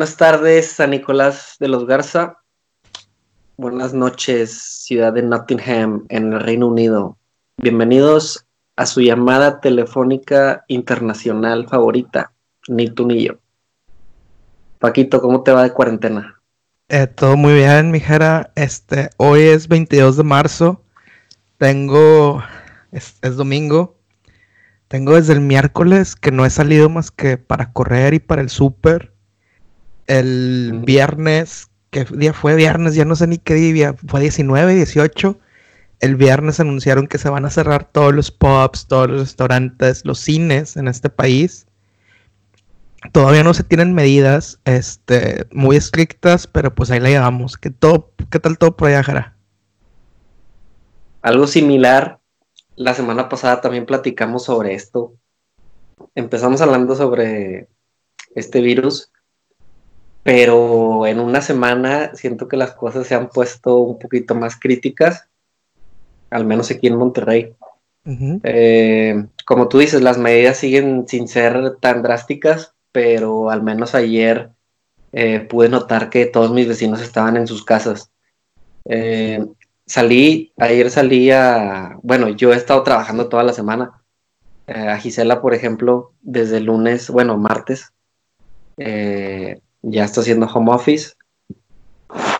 buenas tardes, San Nicolás de los Garza. Buenas noches, ciudad de Nottingham, en el Reino Unido. Bienvenidos a su llamada telefónica internacional favorita, ni tú ni yo. Paquito, ¿cómo te va de cuarentena? Eh, todo muy bien, mijera. Este, hoy es 22 de marzo. Tengo, es, domingo. Tengo desde el miércoles que no he salido más que para correr y para el súper. El viernes, ¿qué día fue viernes? Ya no sé ni qué día. Fue 19, 18 el viernes anunciaron que se van a cerrar todos los pubs, todos los restaurantes, los cines en este país. Todavía no se tienen medidas este, muy estrictas, pero pues ahí la llevamos. ¿Qué, todo, ¿Qué tal todo por allá, Jara? Algo similar. La semana pasada también platicamos sobre esto. Empezamos hablando sobre este virus, pero en una semana siento que las cosas se han puesto un poquito más críticas al menos aquí en Monterrey. Eh, como tú dices, las medidas siguen sin ser tan drásticas, pero al menos ayer eh, pude notar que todos mis vecinos estaban en sus casas. Eh, salí, ayer salí a, bueno, yo he estado trabajando toda la semana. a Gisela, por ejemplo, desde el lunes, bueno, martes, ya está haciendo home office,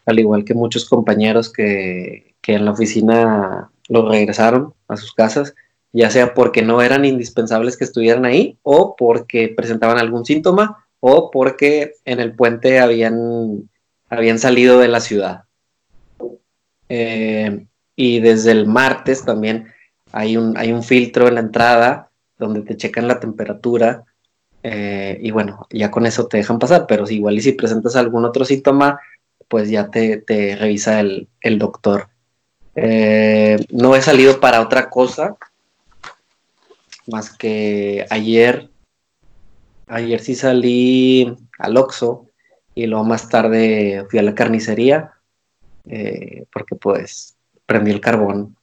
al igual que muchos compañeros que, que en la oficina los regresaron a sus casas, ya sea porque no eran indispensables que estuvieran ahí o porque presentaban algún síntoma o porque en el puente habían, habían salido de la ciudad. Eh, y desde el martes también hay un, hay un filtro en la entrada donde te checan la temperatura eh, y bueno, ya con eso te dejan pasar, pero si igual y si presentas algún otro síntoma, pues ya te, revisa el, el doctor. Eh, no he salido para otra cosa más que ayer. Ayer sí salí al Oxxo y luego más tarde fui a la carnicería eh, porque pues prendí el carbón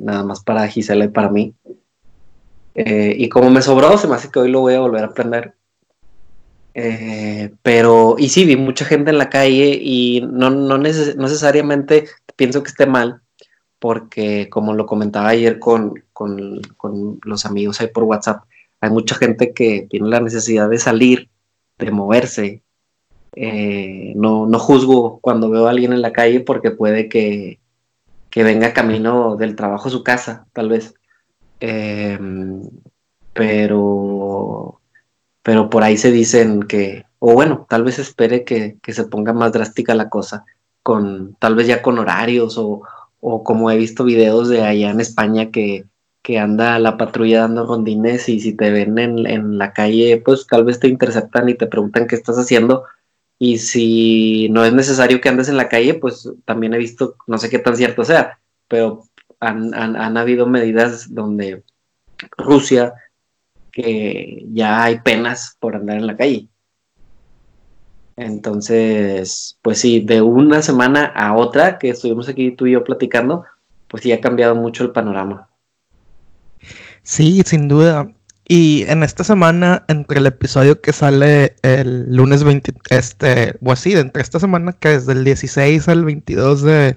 nada más para Gisela y para mí. Y como me sobró, se me hace que hoy lo voy a volver a prender. pero, y sí, vi mucha gente en la calle y no, no necesariamente pienso que esté mal, porque como lo comentaba ayer con, los amigos ahí por WhatsApp, hay mucha gente que tiene la necesidad de salir, de moverse. Eh, no, no juzgo cuando veo a alguien en la calle porque puede que, venga camino del trabajo a su casa, tal vez. Em, pero, pero por ahí se dicen que, o bueno, tal vez espere que, que se ponga más drástica la cosa con tal vez ya con horarios o, como he visto videos de allá en España que, anda la patrulla dando rondines y si te ven en, la calle, pues tal vez te interceptan y te preguntan qué estás haciendo. Y si no es necesario que andes en la calle, pues también he visto, no sé qué tan cierto sea, pero han, han habido medidas donde Rusia, que ya hay penas por andar en la calle. Entonces, pues sí, de una semana a otra que estuvimos aquí tú y yo platicando, pues sí ha cambiado mucho el panorama. Sí, sin duda. Y en esta semana, entre el episodio que sale el lunes 20, este, o así, entre esta semana que es del 16 al 22 de,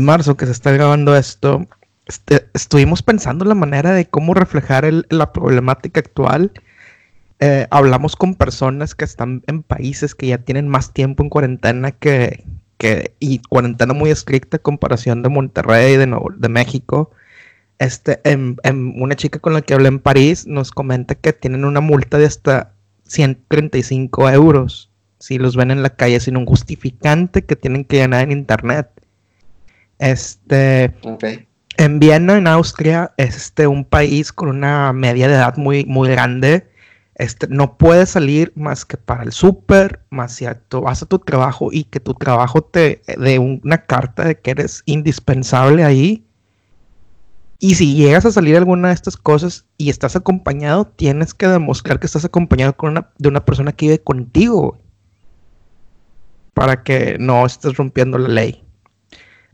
marzo que se está grabando esto, este, estuvimos pensando la manera de cómo reflejar la problemática actual eh, hablamos con personas que están en países que ya tienen más tiempo en cuarentena que, y cuarentena muy estricta en comparación de Monterrey, de, de México. Este, en, una chica con la que hablé en París nos comenta que tienen una multa de hasta 135 euros si los ven en la calle sin un justificante que tienen que llenar en internet. Este, En Viena, en Austria, es este, un país con una media de edad muy, muy grande este, no puedes salir más que para el súper, más si vas a tu trabajo y que tu trabajo te dé una carta de que eres indispensable ahí. Y si llegas a salir alguna de estas cosas y estás acompañado, tienes que demostrar que estás acompañado con una, de una persona que vive contigo. Para que no estés rompiendo la ley.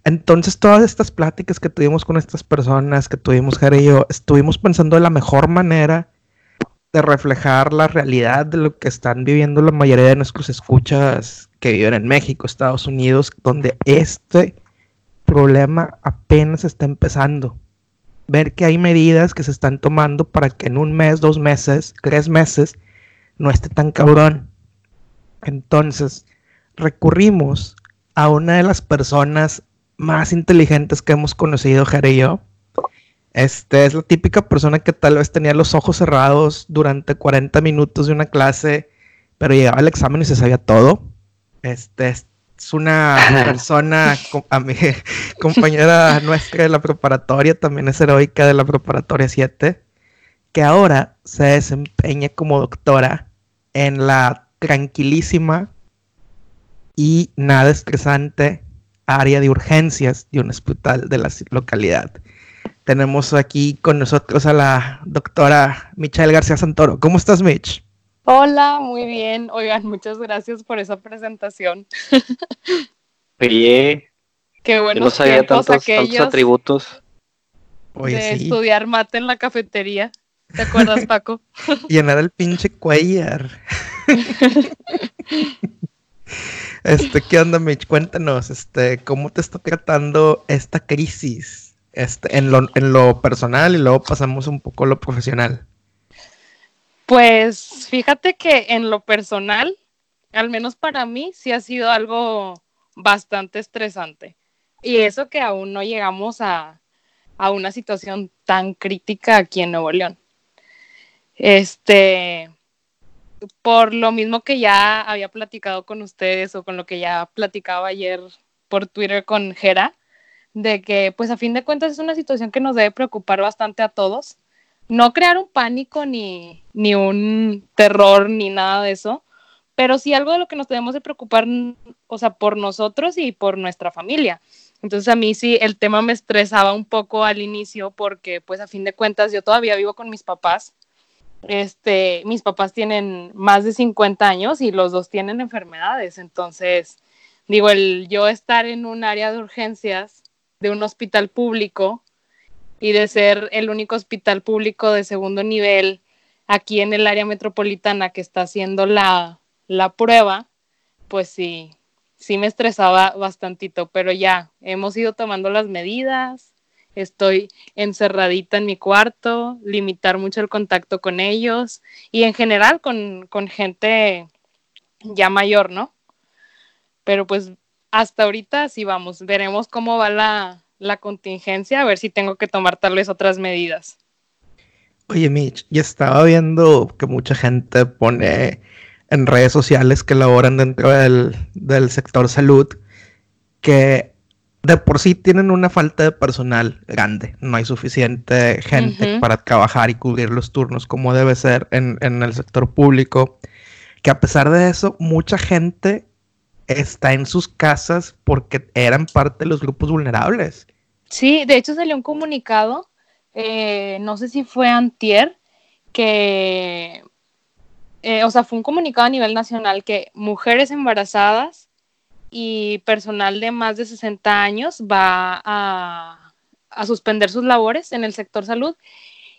Entonces, todas estas pláticas que tuvimos con estas personas, que tuvimos Jere y yo, estuvimos pensando de la mejor manera de reflejar la realidad de lo que están viviendo la mayoría de nuestros escuchas que viven en México, Estados Unidos, donde este problema apenas está empezando. Ver que hay medidas que se están tomando para que en un mes, dos meses, tres meses no esté tan cabrón. Entonces, recurrimos a una de las personas más inteligentes que hemos conocido, Jere y yo. Este es la típica persona que tal vez tenía los ojos cerrados durante 40 minutos de una clase, pero llegaba al examen y se sabía todo. Este es una persona, a mi compañera nuestra de la preparatoria, también es heroica de la preparatoria 7, que ahora se desempeña como doctora en la tranquilísima y nada estresante área de urgencias de un hospital de la localidad. Tenemos aquí con nosotros a la doctora Michelle García Santoro. ¿Cómo estás, Mitch? Hola, muy bien. Oigan, muchas gracias por esa presentación. Oye, qué bueno. no sabía tantos, tantos, atributos. de estudiar mate en la cafetería. ¿Te acuerdas, Paco? Llenar el pinche cuellar. Este, ¿qué onda, Mitch? Cuéntanos, este, ¿cómo te está tratando esta crisis? Este, en lo, en lo personal y luego pasamos un poco a lo profesional. Pues fíjate que en lo personal, al menos para mí, sí ha sido algo bastante estresante. Y eso que aún no llegamos a, a una situación tan crítica aquí en Nuevo León. Este, por lo mismo que ya había platicado con ustedes o con lo que ya platicaba ayer por Twitter con Jera, de que pues a fin de cuentas es una situación que nos debe preocupar bastante a todos. No crear un pánico ni, ni un terror ni nada de eso, pero sí algo de lo que nos debemos de preocupar, o sea, por nosotros y por nuestra familia. Entonces a mí sí el tema me estresaba un poco al inicio porque pues a fin de cuentas yo todavía vivo con mis papás este, mis papás tienen más de 50 años y los dos tienen enfermedades. Entonces, digo, el yo estar en un área de urgencias de un hospital público y de ser el único hospital público de segundo nivel aquí en el área metropolitana que está haciendo la, la prueba, pues sí, sí me estresaba bastantito, pero ya hemos ido tomando las medidas, estoy encerradita en mi cuarto, limitar mucho el contacto con ellos y en general con, gente ya mayor, ¿no? Pero pues hasta ahorita sí vamos, veremos cómo va la, la contingencia, a ver si tengo que tomar tal vez otras medidas. Oye, Mitch, ya estaba viendo que mucha gente pone en redes sociales que laboran dentro del, del sector salud que de por sí tienen una falta de personal grande. No hay suficiente gente para trabajar y cubrir los turnos como debe ser en, el sector público. Que a pesar de eso, mucha gente está en sus casas porque eran parte de los grupos vulnerables. Sí, de hecho salió un comunicado, eh, no sé si fue antier, que, eh, o sea, fue un comunicado a nivel nacional que mujeres embarazadas y personal de más de 60 años va a, suspender sus labores en el sector salud.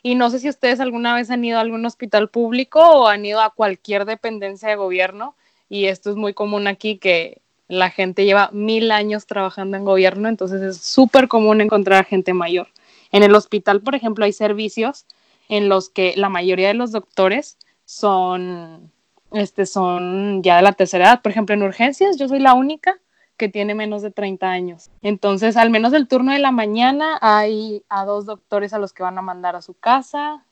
Y no sé si ustedes alguna vez han ido a algún hospital público o han ido a cualquier dependencia de gobierno. Y esto es muy común aquí que la gente lleva mil años trabajando en gobierno, entonces es súper común encontrar a gente mayor. En el hospital, por ejemplo, hay servicios en los que la mayoría de los doctores son este, son ya de la tercera edad. Por ejemplo, en urgencias yo soy la única que tiene menos de 30 años. Entonces, al menos el turno de la mañana hay a dos doctores a los que van a mandar a su casa.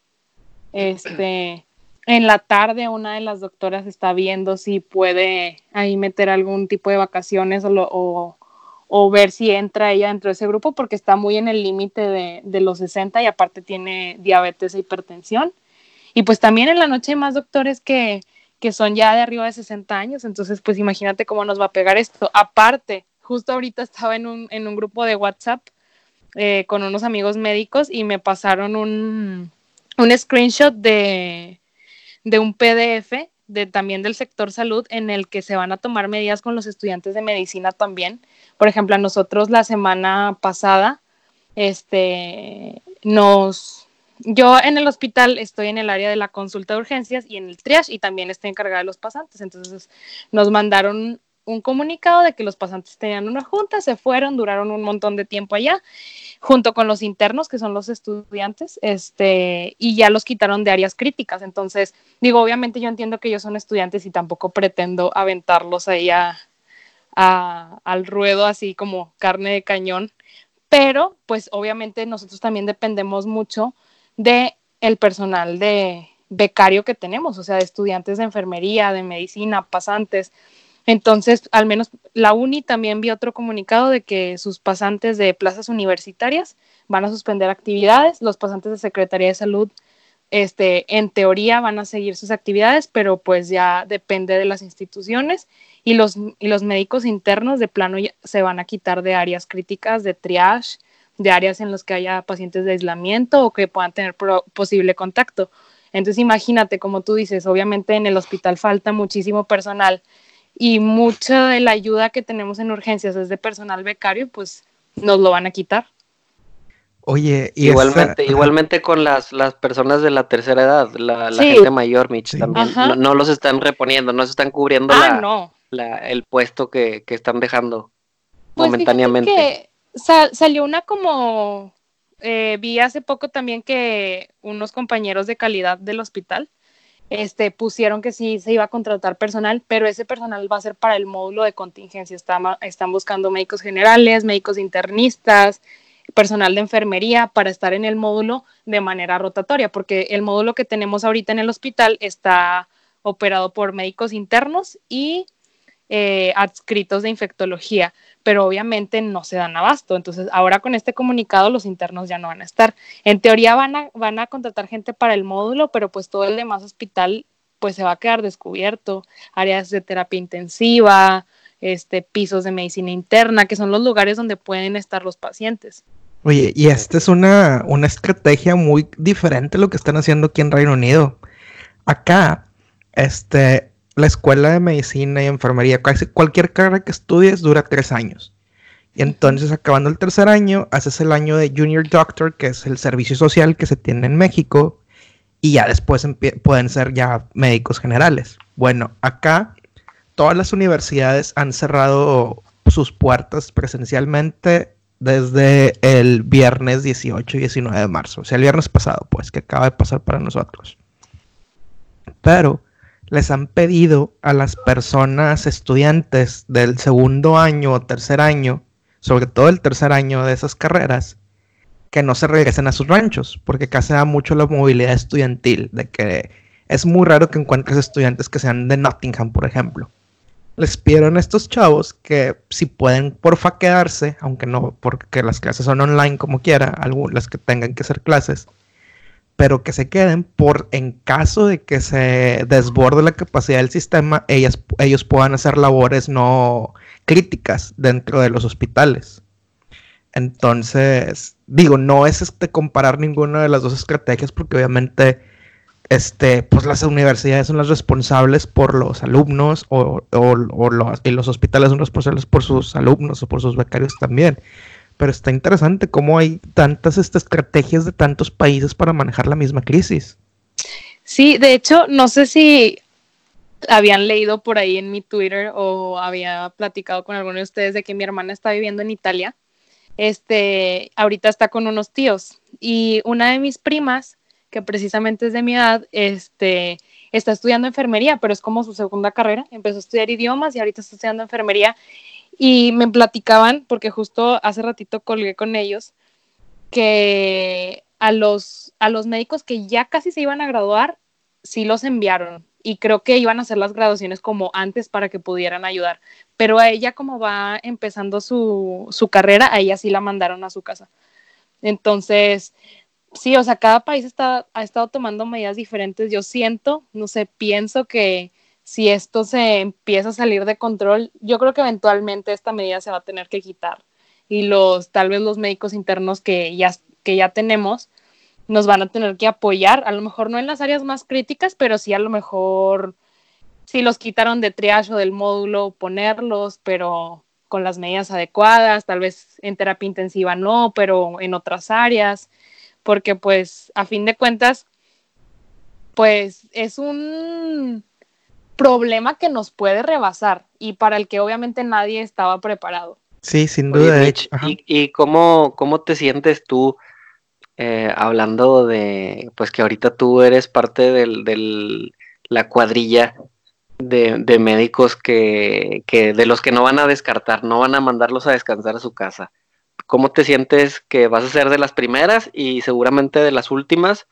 Este, en la tarde una de las doctoras está viendo si puede ahí meter algún tipo de vacaciones o, o, ver si entra ella dentro de ese grupo porque está muy en el límite de, de los 60 y aparte tiene diabetes e hipertensión. Y pues también en la noche hay más doctores que, que son ya de arriba de 60 años, entonces pues imagínate cómo nos va a pegar esto. Aparte, justo ahorita estaba en un, en un grupo de WhatsApp eh, con unos amigos médicos y me pasaron un, un screenshot de, de un PDF de, también del sector salud en el que se van a tomar medidas con los estudiantes de medicina también. Por ejemplo, a nosotros la semana pasada este, nos, yo en el hospital estoy en el área de la consulta de urgencias y en el triage y también estoy encargada de los pasantes. Entonces nos mandaron un comunicado de que los pasantes tenían una junta, se fueron, duraron un montón de tiempo allá, junto con los internos, que son los estudiantes, este, y ya los quitaron de áreas críticas. Entonces, digo, obviamente yo entiendo que ellos son estudiantes y tampoco pretendo aventarlos ahí al ruedo así como carne de cañón, pero pues obviamente nosotros también dependemos mucho de el personal de becario que tenemos, o sea, de estudiantes de enfermería, de medicina, pasantes. Entonces, al menos la UNI también vio otro comunicado de que sus pasantes de plazas universitarias van a suspender actividades, los pasantes de Secretaría de Salud, este, en teoría van a seguir sus actividades, pero pues ya depende de las instituciones y los, y los médicos internos de plano se van a quitar de áreas críticas, de triage, de áreas en las que haya pacientes de aislamiento o que puedan tener posible contacto. Entonces imagínate, como tú dices, obviamente en el hospital falta muchísimo personal y mucha de la ayuda que tenemos en urgencias es de personal becario, pues nos lo van a quitar. Oye, y igualmente, igualmente con las, las personas de la tercera edad, la, gente mayor, Mitch, también, no, los están reponiendo, no se están cubriendo ah, la, el puesto que, están dejando pues momentáneamente salió una como, eh, vi hace poco también que unos compañeros de calidad del hospital este, pusieron que sí se iba a contratar personal, pero ese personal va a ser para el módulo de contingencia. están buscando médicos generales, médicos internistas, personal de enfermería para estar en el módulo de manera rotatoria, porque el módulo que tenemos ahorita en el hospital está operado por médicos internos y eh, adscritos de infectología, pero obviamente no se dan abasto. Entonces, ahora con este comunicado los internos ya no van a estar. En teoría van a, van a contratar gente para el módulo, pero pues todo el demás hospital pues se va a quedar descubierto. Áreas de terapia intensiva, este, pisos de medicina interna, que son los lugares donde pueden estar los pacientes. Oye, y esta es una, una estrategia muy diferente a lo que están haciendo aquí en Reino Unido. Acá, este, la escuela de medicina y enfermería, casi cualquier carrera que estudies dura tres años. Y entonces, acabando el tercer año, haces el año de Junior Doctor, que es el servicio social que se tiene en México, y ya después pueden ser ya médicos generales. Bueno, acá todas las universidades han cerrado sus puertas presencialmente desde el viernes 18 y 19 de marzo, o sea, el viernes pasado, pues, que acaba de pasar para nosotros. Pero les han pedido a las personas estudiantes del segundo año o tercer año, sobre todo el tercer año de esas carreras, que no se regresen a sus ranchos, porque acá se da mucho la movilidad estudiantil, de que es muy raro que encuentres estudiantes que sean de Nottingham, por ejemplo. Les pidieron a estos chavos que si pueden porfa quedarse, aunque no, porque las clases son online como quiera, las que tengan que ser clases, pero que se queden por en caso de que se desborde la capacidad del sistema, ellas, ellos puedan hacer labores no críticas dentro de los hospitales. Entonces, digo, no es este comparar ninguna de las dos estrategias porque obviamente este, pues las universidades son las responsables por los alumnos o, los, y los hospitales son responsables por sus alumnos o por sus becarios también pero está interesante cómo hay tantas estas estrategias de tantos países para manejar la misma crisis. Sí, de hecho, no sé si habían leído por ahí en mi Twitter o había platicado con alguno de ustedes de que mi hermana está viviendo en Italia. Este, ahorita está con unos tíos y una de mis primas, que precisamente es de mi edad, este, está estudiando enfermería, pero es como su segunda carrera. Empezó a estudiar idiomas y ahorita está estudiando enfermería y me platicaban, porque justo hace ratito colgué con ellos, que a los, a los médicos que ya casi se iban a graduar, sí los enviaron. Y creo que iban a hacer las graduaciones como antes para que pudieran ayudar. Pero a ella, como va empezando su, su carrera, a ella sí la mandaron a su casa. Entonces, sí, o sea, cada país está, ha estado tomando medidas diferentes. Yo siento, no sé, pienso que si esto se empieza a salir de control, yo creo que eventualmente esta medida se va a tener que quitar y los tal vez los médicos internos que ya, que ya tenemos nos van a tener que apoyar, a lo mejor no en las áreas más críticas, pero sí a lo mejor si los quitaron de triage o del módulo, ponerlos, pero con las medidas adecuadas, tal vez en terapia intensiva no, pero en otras áreas, porque pues a fin de cuentas, pues es un problema que nos puede rebasar y para el que obviamente nadie estaba preparado. Sí, sin duda. ¿Y, y cómo, cómo te sientes tú eh, hablando de, pues que ahorita tú eres parte de la cuadrilla de, médicos que, que, de los que no van a descartar, no van a mandarlos a descansar a su casa. ¿Cómo te sientes que vas a ser de las primeras y seguramente de las últimas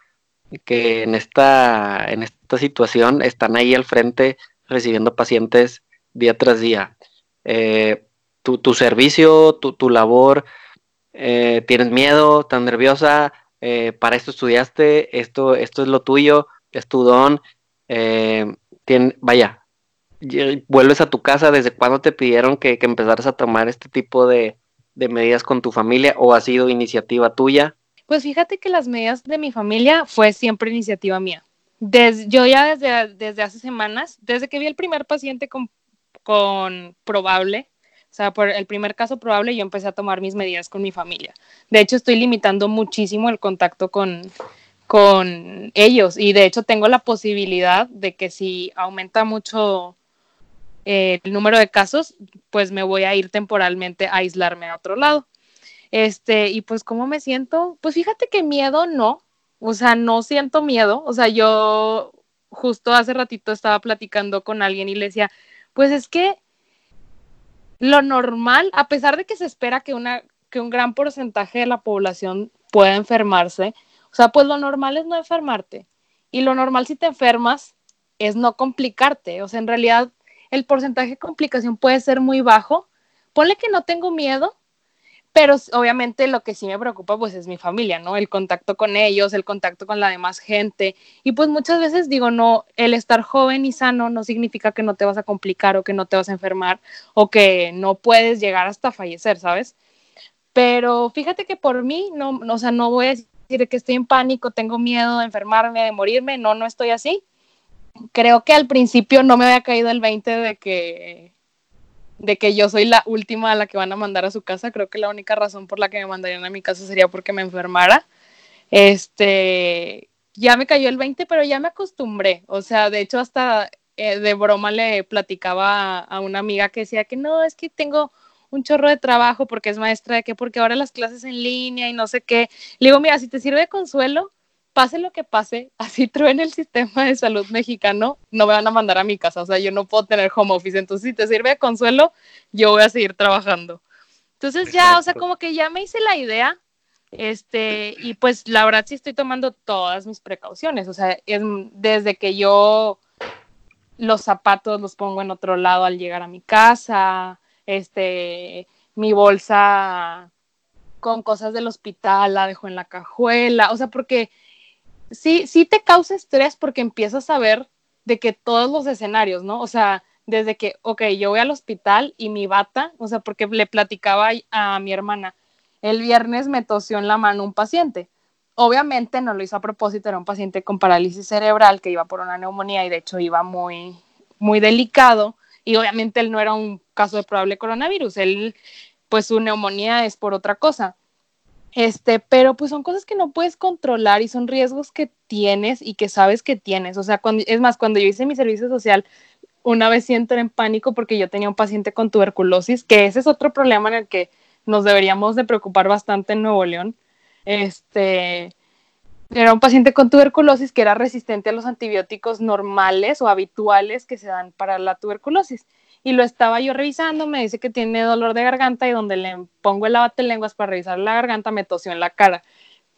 que en esta, en esta situación están ahí al frente recibiendo pacientes día tras día? Eh, tu, tu, servicio, tu, tu labor, eh, tienes miedo, tan nerviosa, eh, para esto estudiaste, esto, esto es lo tuyo, es tu don, vaya, vuelves a tu casa, ¿desde cuándo te pidieron que, que empezaras a tomar este tipo de, de, medidas con tu familia o ha sido iniciativa tuya? Pues fíjate que las medidas de mi familia fue siempre iniciativa mía. yo ya desde, desde hace semanas, desde que vi el primer paciente con, con probable, o sea, por el primer caso probable, yo empecé a tomar mis medidas con mi familia. De hecho, estoy limitando muchísimo el contacto con, con ellos y de hecho tengo la posibilidad de que si aumenta mucho eh, el número de casos, pues me voy a ir temporalmente a aislarme a otro lado. Este, y pues, ¿cómo me siento? Pues fíjate que miedo no, o sea, no siento miedo, o sea, yo justo hace ratito estaba platicando con alguien y le decía, pues es que lo normal, a pesar de que se espera que, una, que un gran porcentaje de la población pueda enfermarse, o sea, pues lo normal es no enfermarte. Y lo normal si te enfermas es no complicarte. O sea, en realidad el porcentaje de complicación puede ser muy bajo. Ponle que no tengo miedo, pero obviamente lo que sí me preocupa pues es mi familia, ¿no? El contacto con ellos, el contacto con la demás gente. Y pues muchas veces digo, no, el estar joven y sano no significa que no te vas a complicar o que no te vas a enfermar o que no puedes llegar hasta fallecer, ¿sabes? Pero fíjate que por mí, no, o sea, no voy a decir que estoy en pánico, tengo miedo de enfermarme, de morirme, no, no estoy así creo que al principio no me había caído el 20 de que de que yo soy la última a la que van a mandar a su casa. Creo que la única razón por la que me mandarían a mi casa sería porque me enfermara. Este, ya me cayó el 20, pero ya me acostumbré. O sea, de hecho, hasta eh, de broma le platicaba a, una amiga que decía que no, es que tengo un chorro de trabajo porque es maestra de qué, porque ahora las clases en línea y no sé qué. Le digo, mira, si te sirve de consuelo, pase lo que pase, así en el sistema de salud mexicano, no me van a mandar a mi casa, o sea, yo no puedo tener home office, entonces si te sirve de consuelo, yo voy a seguir trabajando. Entonces ya, o sea, como que ya me hice la idea, este, y pues la verdad sí estoy tomando todas mis precauciones, o sea, es desde que yo los zapatos los pongo en otro lado al llegar a mi casa, este, mi bolsa con cosas del hospital la dejo en la cajuela, o sea, porque sí, sí te causa estrés porque empiezas a ver de que todos los escenarios, ¿no? O sea, desde que, ok, yo voy al hospital y mi bata, o sea, porque le platicaba a mi hermana, el viernes me tosió en la mano un paciente. Obviamente no lo hizo a propósito, era un paciente con parálisis cerebral que iba por una neumonía y de hecho iba muy, muy delicado y obviamente él no era un caso de probable coronavirus, él, pues su neumonía es por otra cosa. Este, pero pues son cosas que no puedes controlar y son riesgos que tienes y que sabes que tienes. O sea, cuando, es más, cuando yo hice mi servicio social, una vez sí entré en pánico porque yo tenía un paciente con tuberculosis, que ese es otro problema en el que nos deberíamos de preocupar bastante en Nuevo León. Este, era un paciente con tuberculosis que era resistente a los antibióticos normales o habituales que se dan para la tuberculosis y lo estaba yo revisando, me dice que tiene dolor de garganta y donde le pongo el lenguas para revisar la garganta me tosió en la cara.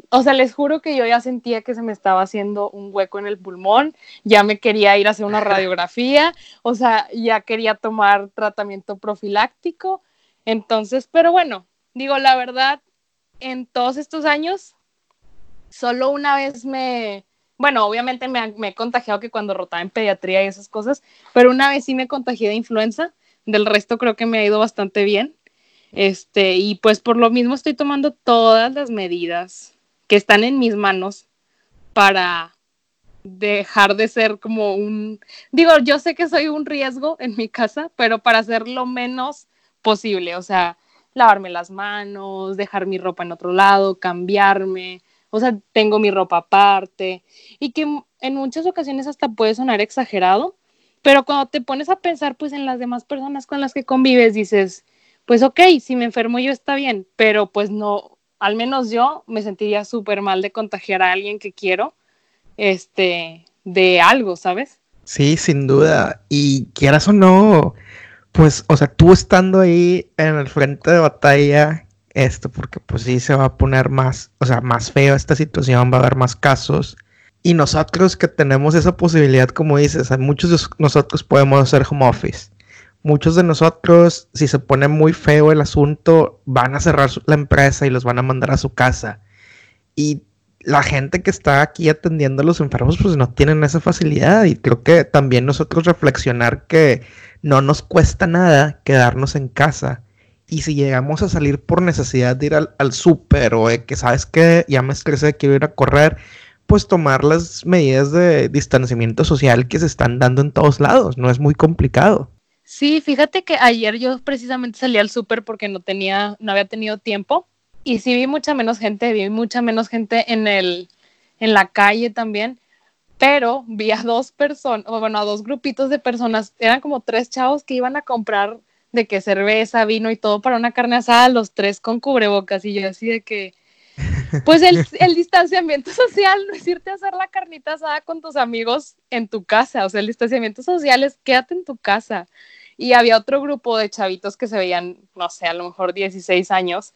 O sea, les juro que yo ya sentía que se me estaba haciendo un hueco en el pulmón, ya me quería ir a hacer una radiografía, o sea, ya quería tomar tratamiento profiláctico. Entonces, pero bueno, digo la verdad, en todos estos años, solo una vez me, bueno, obviamente me, he contagiado que cuando rotaba en pediatría y esas cosas, pero una vez sí me contagié de influenza, del resto creo que me ha ido bastante bien. Este, y pues por lo mismo estoy tomando todas las medidas que están en mis manos para dejar de ser como un, digo, yo sé que soy un riesgo en mi casa, pero para hacer lo menos posible, o sea, lavarme las manos, dejar mi ropa en otro lado, cambiarme, o sea, tengo mi ropa aparte y que en muchas ocasiones hasta puede sonar exagerado, pero cuando te pones a pensar pues en las demás personas con las que convives, dices, pues ok, si me enfermo yo está bien, pero pues no, al menos yo me sentiría súper mal de contagiar a alguien que quiero, este, de algo, ¿sabes? Sí, sin duda. Y quieras o no, pues, o sea, tú estando ahí en el frente de batalla, esto, porque pues sí se va a poner más, o sea, más feo esta situación, va a haber más casos. Y nosotros que tenemos esa posibilidad, como dices, muchos de nosotros podemos hacer home office. Muchos de nosotros, si se pone muy feo el asunto, van a cerrar la empresa y los van a mandar a su casa. Y la gente que está aquí atendiendo a los enfermos pues no tienen esa facilidad y creo que también nosotros reflexionar que no nos cuesta nada quedarnos en casa y si llegamos a salir por necesidad de ir al, súper o que sabes que ya me estresé, quiero ir a correr, pues tomar las medidas de distanciamiento social que se están dando en todos lados, no es muy complicado. Sí, fíjate que ayer yo precisamente salí al súper porque no tenía, no había tenido tiempo y sí vi mucha menos gente, vi mucha menos gente en el, en la calle también, pero vi a dos personas, bueno, a dos grupitos de personas, eran como tres chavos que iban a comprar de que cerveza, vino y todo para una carne asada, los tres con cubrebocas y yo así de que, pues el, el, distanciamiento social no es irte a hacer la carnita asada con tus amigos en tu casa, o sea, el distanciamiento social es quédate en tu casa. Y había otro grupo de chavitos que se veían, no sé, a lo mejor 16 años,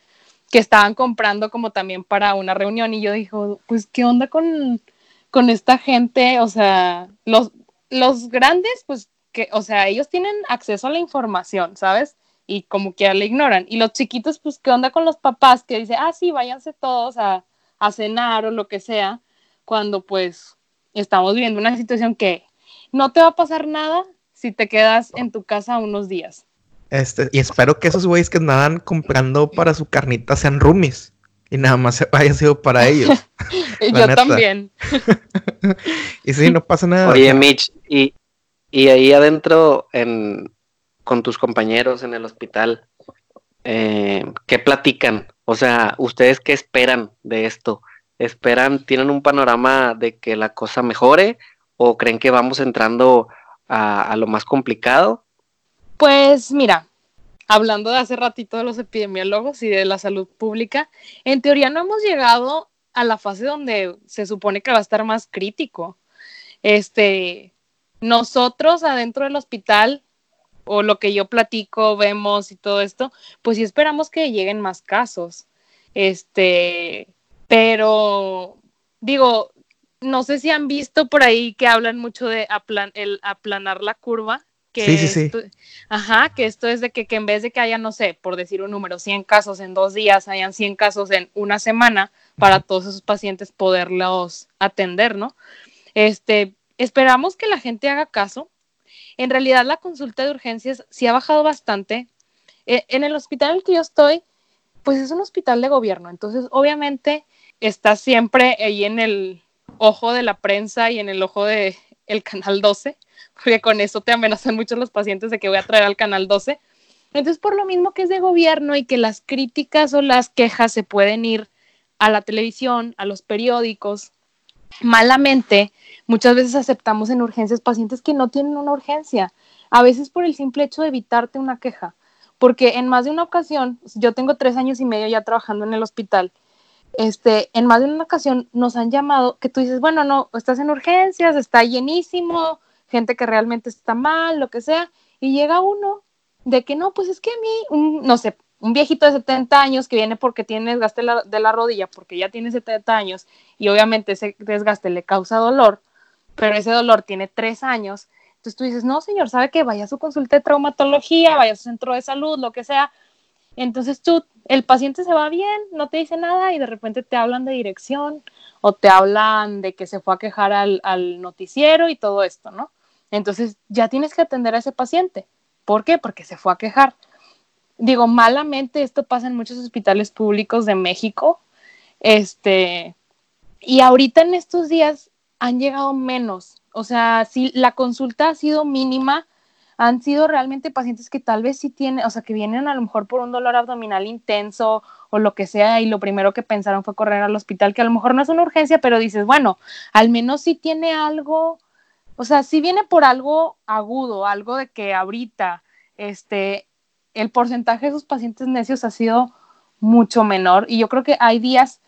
que estaban comprando como también para una reunión y yo dijo, pues, ¿qué onda con, con esta gente? O sea, los, los grandes, pues, que, o sea, ellos tienen acceso a la información, ¿sabes? Y como quiera la ignoran. Y los chiquitos, pues, ¿qué onda con los papás que dicen, ah, sí, váyanse todos a, a cenar o lo que sea, cuando pues estamos viviendo una situación que no te va a pasar nada si te quedas en tu casa unos días. Este, y espero que esos güeyes que andaban comprando para su carnita sean roomies. Y nada más haya sido para ellos. Yo también. y sí, no pasa nada. Oye, Mitch, y, ahí adentro, en, con tus compañeros en el hospital, eh, ¿qué platican? O sea, ¿ustedes qué esperan de esto? ¿Esperan, tienen un panorama de que la cosa mejore? ¿O creen que vamos entrando a, a lo más complicado? Pues mira, hablando de hace ratito de los epidemiólogos y de la salud pública, en teoría no hemos llegado a la fase donde se supone que va a estar más crítico. Este, nosotros adentro del hospital o lo que yo platico, vemos y todo esto, pues sí esperamos que lleguen más casos. Este, pero digo, no sé si han visto por ahí que hablan mucho de el aplanar la curva sí, sí, sí. ajá, que esto es de que, en vez de que haya, no sé, por decir un número, 100 casos en dos días, hayan 100 casos en una semana para todos esos pacientes poderlos atender, ¿no? Este, esperamos que la gente haga caso. En realidad la consulta de urgencias sí ha bajado bastante. E, en el hospital en el que yo estoy, pues es un hospital de gobierno, entonces obviamente está siempre ahí en el ojo de la prensa y en el ojo de el canal 12 porque con eso te amenazan muchos los pacientes de que voy a traer al canal 12. Entonces, por lo mismo que es de gobierno y que las críticas o las quejas se pueden ir a la televisión, a los periódicos, malamente, muchas veces aceptamos en urgencias pacientes que no tienen una urgencia, a veces por el simple hecho de evitarte una queja, porque en más de una ocasión, yo tengo tres años y medio ya trabajando en el hospital, este, en más de una ocasión nos han llamado que tú dices, bueno, no, estás en urgencias, está llenísimo, gente que realmente está mal, lo que sea, y llega uno de que no, pues es que a mí, un, no sé, un viejito de 70 años que viene porque tiene desgaste de la rodilla, porque ya tiene 70 años y obviamente ese desgaste le causa dolor, pero ese dolor tiene tres años. Entonces tú dices, no, señor, sabe que vaya a su consulta de traumatología, vaya a su centro de salud, lo que sea. Entonces tú, el paciente se va bien, no te dice nada y de repente te hablan de dirección o te hablan de que se fue a quejar al, al noticiero y todo esto, ¿no? Entonces ya tienes que atender a ese paciente. ¿Por qué? Porque se fue a quejar. Digo, malamente esto pasa en muchos hospitales públicos de México. Este, y ahorita en estos días han llegado menos. O sea, si la consulta ha sido mínima, han sido realmente pacientes que tal vez sí tienen, o sea, que vienen a lo mejor por un dolor abdominal intenso o lo que sea y lo primero que pensaron fue correr al hospital, que a lo mejor no es una urgencia, pero dices, bueno, al menos sí tiene algo, o sea, si viene por algo agudo, algo de que ahorita, este, el porcentaje de esos pacientes necios ha sido mucho menor y yo creo que hay días,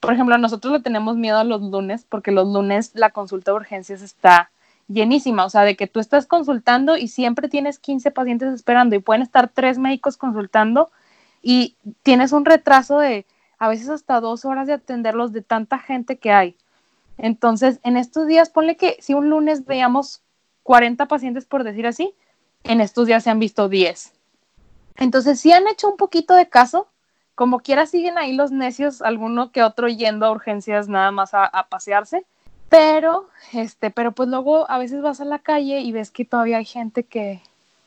por ejemplo, nosotros le tenemos miedo a los lunes porque los lunes la consulta de urgencias está llenísima, o sea, de que tú estás consultando y siempre tienes 15 pacientes esperando y pueden estar tres médicos consultando y tienes un retraso de a veces hasta dos horas de atenderlos de tanta gente que hay. Entonces, en estos días, ponle que si un lunes veíamos 40 pacientes, por decir así, en estos días se han visto 10. Entonces, sí han hecho un poquito de caso, como quiera siguen ahí los necios, alguno que otro yendo a urgencias nada más a, pasearse, pero, este, pero pues luego a veces vas a la calle y ves que todavía hay gente que,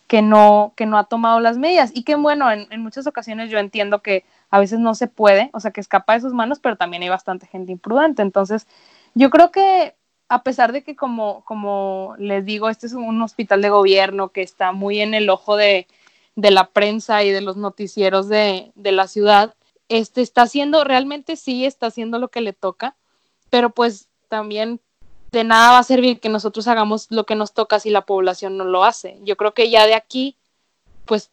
que, no, que no ha tomado las medidas. Y que bueno, en, en muchas ocasiones yo entiendo que a veces no se puede, o sea, que escapa de sus manos, pero también hay bastante gente imprudente. Entonces, yo creo que a pesar de que como, como les digo, este es un hospital de gobierno que está muy en el ojo de, de la prensa y de los noticieros de, de, la ciudad, este está haciendo, realmente sí está haciendo lo que le toca, pero pues también de nada va a servir que nosotros hagamos lo que nos toca si la población no lo hace. Yo creo que ya de aquí, pues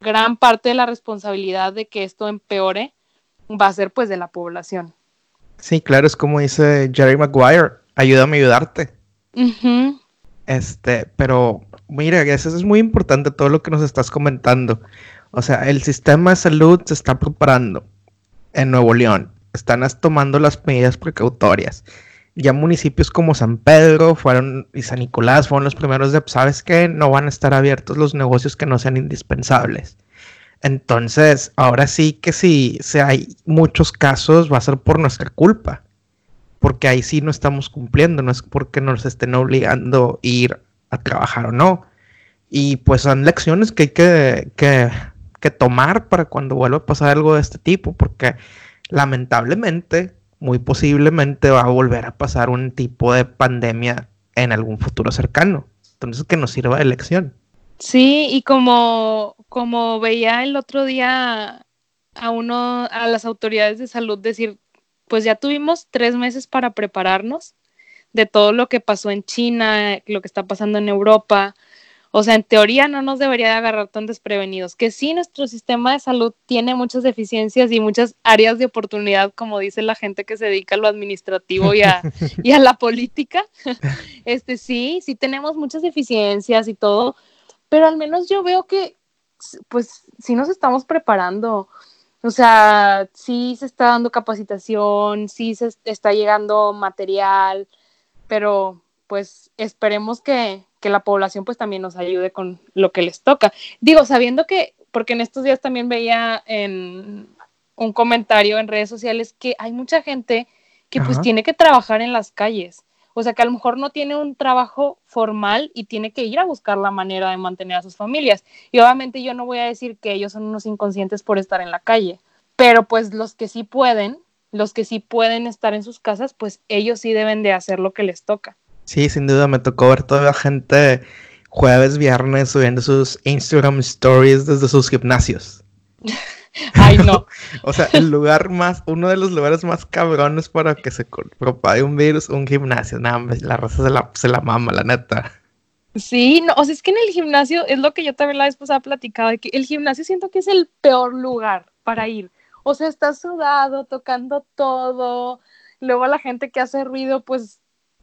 gran parte de la responsabilidad de que esto empeore va a ser pues de la población. Sí, claro, es como dice Jerry Maguire, ayúdame a ayudarte. Uh -huh. Este, pero mira, eso es muy importante todo lo que nos estás comentando. O sea, el sistema de salud se está preparando en Nuevo León. Están tomando las medidas precautorias ya municipios como San Pedro fueron y San Nicolás fueron los primeros de, sabes que no van a estar abiertos los negocios que no sean indispensables. Entonces, ahora sí que si, hay muchos casos va a ser por nuestra culpa, porque ahí sí no estamos cumpliendo, no es porque nos estén obligando a ir a trabajar o no. Y pues son lecciones que hay que, que, que tomar para cuando vuelva a pasar algo de este tipo, porque lamentablemente muy posiblemente va a volver a pasar un tipo de pandemia en algún futuro cercano. Entonces, que nos sirva de lección. Sí, y como, como veía el otro día a uno, a las autoridades de salud decir, pues ya tuvimos tres meses para prepararnos de todo lo que pasó en China, lo que está pasando en Europa, o sea, en teoría no nos debería de agarrar tan desprevenidos, que sí nuestro sistema de salud tiene muchas deficiencias y muchas áreas de oportunidad, como dice la gente que se dedica a lo administrativo y a, y a la política. Este sí, sí tenemos muchas deficiencias y todo, pero al menos yo veo que pues sí nos estamos preparando. O sea, sí se está dando capacitación, sí se está llegando material, pero pues esperemos que, que la población pues también nos ayude con lo que les toca. Digo, sabiendo que, porque en estos días también veía en un comentario en redes sociales que hay mucha gente que Ajá. pues tiene que trabajar en las calles. O sea, que a lo mejor no tiene un trabajo formal y tiene que ir a buscar la manera de mantener a sus familias. Y obviamente yo no voy a decir que ellos son unos inconscientes por estar en la calle, pero pues los que sí pueden, los que sí pueden estar en sus casas, pues ellos sí deben de hacer lo que les toca. Sí, sin duda me tocó ver toda la gente jueves, viernes subiendo sus Instagram stories desde sus gimnasios. Ay, no. o sea, el lugar más, uno de los lugares más cabrones para que se propague un virus, un gimnasio. Nada, la raza se la, se la mama, la neta. Sí, no, o sea, es que en el gimnasio, es lo que yo también la vez pasada platicado, de que el gimnasio siento que es el peor lugar para ir. O sea, estás sudado, tocando todo, luego la gente que hace ruido, pues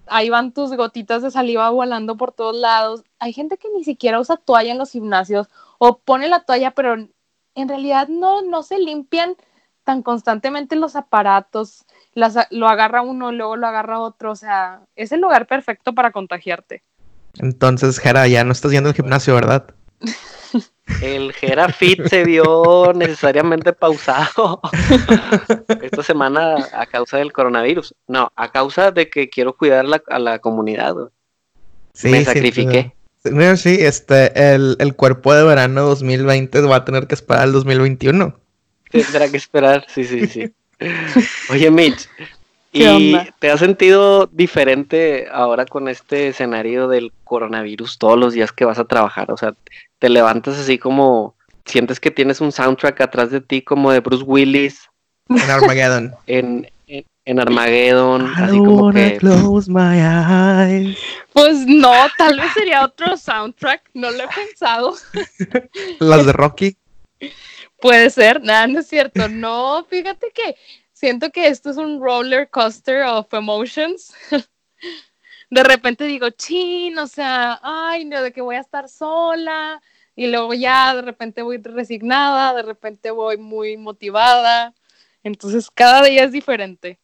ahí van tus gotitas de saliva volando por todos lados. Hay gente que ni siquiera usa toalla en los gimnasios o pone la toalla, pero en realidad no, no se limpian tan constantemente los aparatos. Las, lo agarra uno, luego lo agarra otro. O sea, es el lugar perfecto para contagiarte. Entonces, Jera, ya no estás yendo al gimnasio, ¿verdad? El Gerafit se vio necesariamente pausado esta semana a causa del coronavirus. No, a causa de que quiero cuidar la, a la comunidad. Sí, Me sacrifiqué. Sí, sí, este, el, el, cuerpo de verano 2020 va a tener que esperar al 2021. Tendrá que esperar, sí, sí, sí. Oye, Mitch, ¿Y te has sentido diferente ahora con este escenario del coronavirus todos los días que vas a trabajar? O sea, te levantas así como sientes que tienes un soundtrack atrás de ti como de Bruce Willis. En Armageddon. en, en, Armageddon. así como que... close my eyes. Pues no, tal vez sería otro soundtrack, no lo he pensado. Las de Rocky. Puede ser, nada, no es cierto. No, fíjate que siento que esto es un roller coaster of emotions. de repente digo, chin, o sea, ay, no, de que voy a estar sola. Y luego ya de repente voy resignada, de repente voy muy motivada. Entonces cada día es diferente.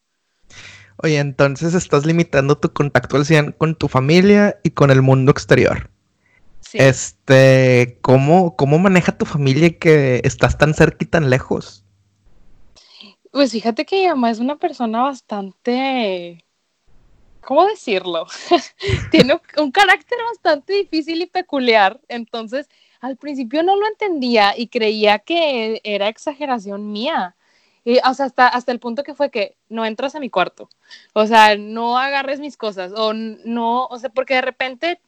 Oye, entonces estás limitando tu contacto al 100 con tu familia y con el mundo exterior. Sí. Este, ¿cómo, ¿cómo maneja tu familia que estás tan cerca y tan lejos? Pues fíjate que mi mamá es una persona bastante, ¿cómo decirlo? Tiene un carácter bastante difícil y peculiar. Entonces, al principio no lo entendía y creía que era exageración mía. O sea, hasta, hasta el punto que fue que no entras a mi cuarto. O sea, no agarres mis cosas. O no, o sea, porque de repente,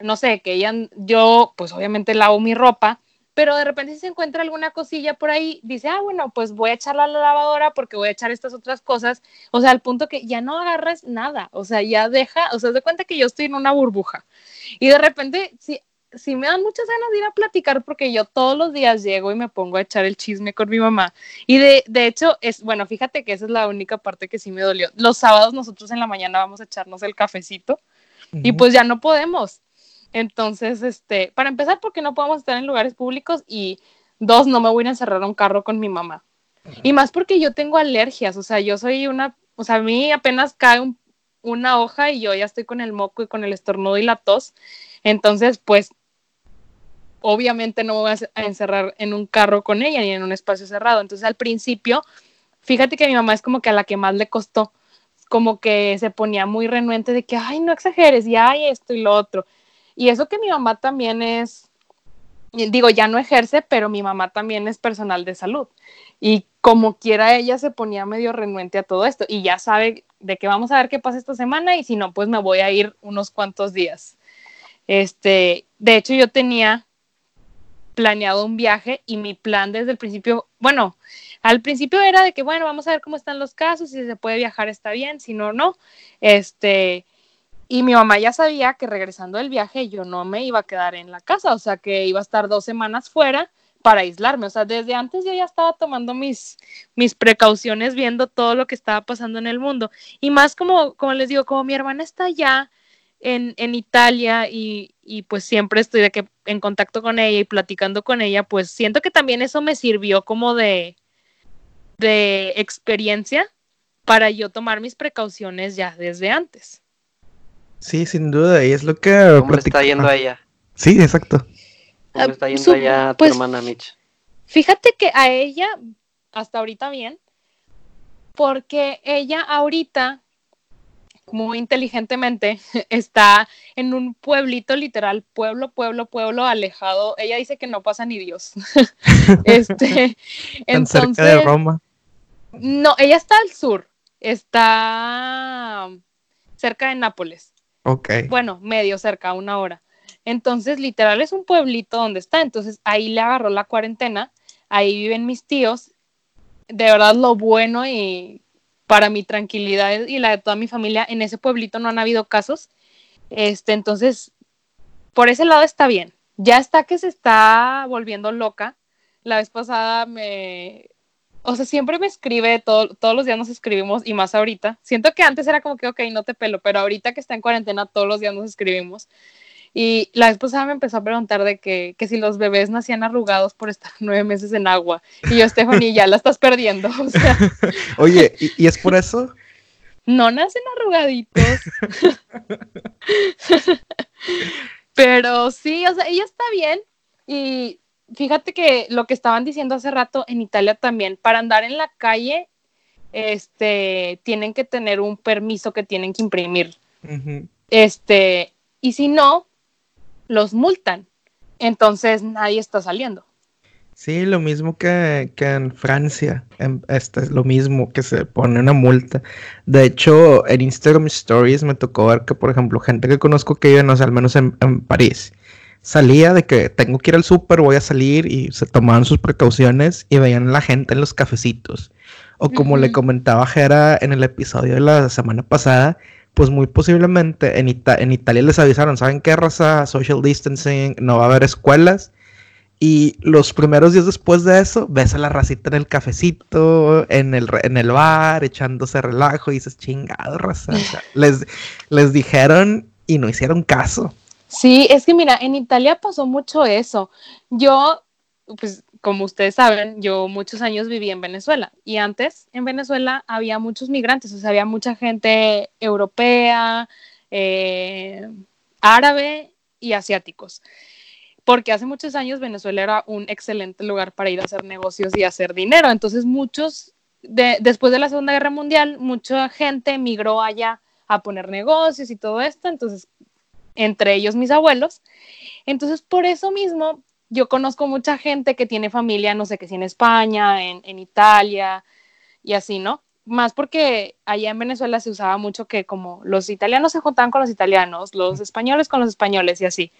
no sé, que ella, yo, pues obviamente lavo mi ropa pero de repente si se encuentra alguna cosilla por ahí, dice, ah, bueno, pues voy a echarla a la lavadora porque voy a echar estas otras cosas, o sea, al punto que ya no agarres nada, o sea, ya deja, o sea, de cuenta que yo estoy en una burbuja. Y de repente, si, si me dan muchas ganas de ir a platicar porque yo todos los días llego y me pongo a echar el chisme con mi mamá. Y de, de hecho, es, bueno, fíjate que esa es la única parte que sí me dolió. Los sábados nosotros en la mañana vamos a echarnos el cafecito y pues ya no podemos. Entonces, este, para empezar, porque no podemos estar en lugares públicos y dos, no me voy a encerrar a un carro con mi mamá. Y más porque yo tengo alergias, o sea, yo soy una, o sea, a mí apenas cae una hoja y yo ya estoy con el moco y con el estornudo y la tos. Entonces, pues, obviamente no me voy a encerrar en un carro con ella ni en un espacio cerrado. Entonces, al principio, fíjate que mi mamá es como que a la que más le costó, como que se ponía muy renuente de que, ay, no exageres, y ay, esto y lo otro. Y eso que mi mamá también es, digo, ya no ejerce, pero mi mamá también es personal de salud. Y como quiera ella se ponía medio renuente a todo esto y ya sabe de que vamos a ver qué pasa esta semana y si no, pues me voy a ir unos cuantos días. Este, de hecho yo tenía planeado un viaje y mi plan desde el principio, bueno, al principio era de que, bueno, vamos a ver cómo están los casos, si se puede viajar está bien, si no, no. Este, y mi mamá ya sabía que regresando del viaje yo no me iba a quedar en la casa, o sea que iba a estar dos semanas fuera para aislarme. O sea, desde antes yo ya estaba tomando mis, mis precauciones viendo todo lo que estaba pasando en el mundo. Y más como, como les digo, como mi hermana está allá en, en Italia y, y, pues siempre estoy en contacto con ella y platicando con ella, pues siento que también eso me sirvió como de, de experiencia para yo tomar mis precauciones ya desde antes. Sí, sin duda, y es lo que... ¿Cómo está yendo a ella? Sí, exacto. ¿Cómo está yendo allá tu pues, hermana Mitch? Fíjate que a ella, hasta ahorita bien, porque ella ahorita, muy inteligentemente, está en un pueblito literal, pueblo, pueblo, pueblo alejado. Ella dice que no pasa ni Dios. este, entonces, cerca de Roma. No, ella está al sur, está cerca de Nápoles. Ok. Bueno, medio cerca, una hora. Entonces, literal es un pueblito donde está. Entonces, ahí le agarró la cuarentena. Ahí viven mis tíos. De verdad, lo bueno y para mi tranquilidad y la de toda mi familia, en ese pueblito no han habido casos. Este, entonces, por ese lado está bien. Ya está que se está volviendo loca. La vez pasada me, o sea, siempre me escribe, todos los días nos escribimos y más ahorita. Siento que antes era como que, ok, no te pelo, pero ahorita que está en cuarentena, todos los días nos escribimos. Y la esposa me empezó a preguntar de que, que si los bebés nacían arrugados por estar nueve meses en agua. Y yo, Stephanie, ya la estás perdiendo. O sea. Oye, ¿y, es por eso? No nacen arrugaditos. pero sí, o sea, ella está bien. Y fíjate que lo que estaban diciendo hace rato en Italia también, para andar en la calle, este, tienen que tener un permiso que tienen que imprimir. Este, y si no, los multan. Entonces nadie está saliendo. Sí, lo mismo que, en Francia. este es lo mismo, que se pone una multa. De hecho, en Instagram Stories me tocó ver que, por ejemplo, gente que conozco que vive, no sé, al menos en, París, salía de que tengo que ir al súper, voy a salir y se tomaban sus precauciones y veían a la gente en los cafecitos. O como le comentaba Jera en el episodio de la semana pasada, pues muy posiblemente en, en Italia les avisaron, ¿saben qué raza? Social distancing, no va a haber escuelas y los primeros días después de eso, ves a la racita en el cafecito, en el, en el bar, echándose relajo y dices, chingado, raza. les, les dijeron y no hicieron caso. Sí, es que mira, en Italia pasó mucho eso. Yo, pues como ustedes saben, yo muchos años viví en Venezuela y antes en Venezuela había muchos migrantes, o sea, había mucha gente europea, eh, árabe y asiáticos porque hace muchos años Venezuela era un excelente lugar para ir a hacer negocios y hacer dinero. Entonces muchos, después de la Segunda Guerra Mundial, mucha gente migró allá a poner negocios y todo esto, entonces, entre ellos mis abuelos. Entonces, por eso mismo, yo conozco mucha gente que tiene familia, no sé, que sí en España, en, en Italia y así, ¿no? Más porque allá en Venezuela se usaba mucho que como los italianos se juntaban con los italianos, los españoles con los españoles y así.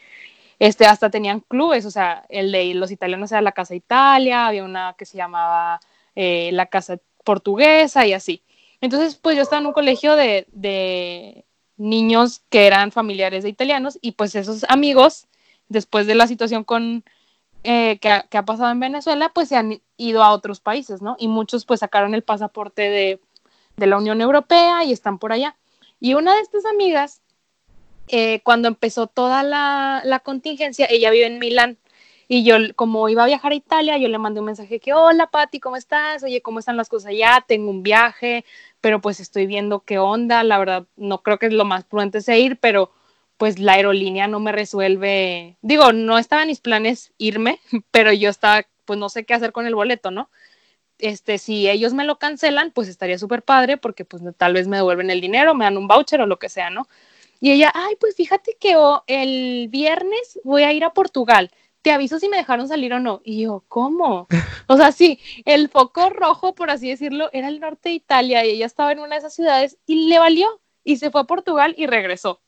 Este, hasta tenían clubes, o sea, el de los italianos era la Casa Italia, había una que se llamaba eh, la Casa Portuguesa y así. Entonces, pues yo estaba en un colegio de, niños que eran familiares de italianos y pues esos amigos, después de la situación con, eh, que, ha, pasado en Venezuela, pues se han ido a otros países, ¿no? Y muchos pues sacaron el pasaporte de, de la Unión Europea y están por allá. Y una de estas amigas eh, cuando empezó toda la, contingencia, ella vive en Milán. Y yo, como iba a viajar a Italia, yo le mandé un mensaje que, hola Pati, ¿cómo estás? Oye, ¿cómo están las cosas allá? Tengo un viaje, pero pues estoy viendo qué onda. La verdad, no creo que es lo más prudente es ir, pero pues la aerolínea no me resuelve. Digo, no estaba en mis planes irme, pero yo estaba, pues no sé qué hacer con el boleto, ¿no? Este, si ellos me lo cancelan, pues estaría súper padre porque pues tal vez me devuelven el dinero, me dan un voucher o lo que sea, ¿no? Y ella, ay, pues fíjate que el viernes voy a ir a Portugal. Te aviso si me dejaron salir o no. Y yo, ¿cómo? O sea, sí, el foco rojo, por así decirlo, era el norte de Italia y ella estaba en una de esas ciudades y le valió. Y se fue a Portugal y regresó.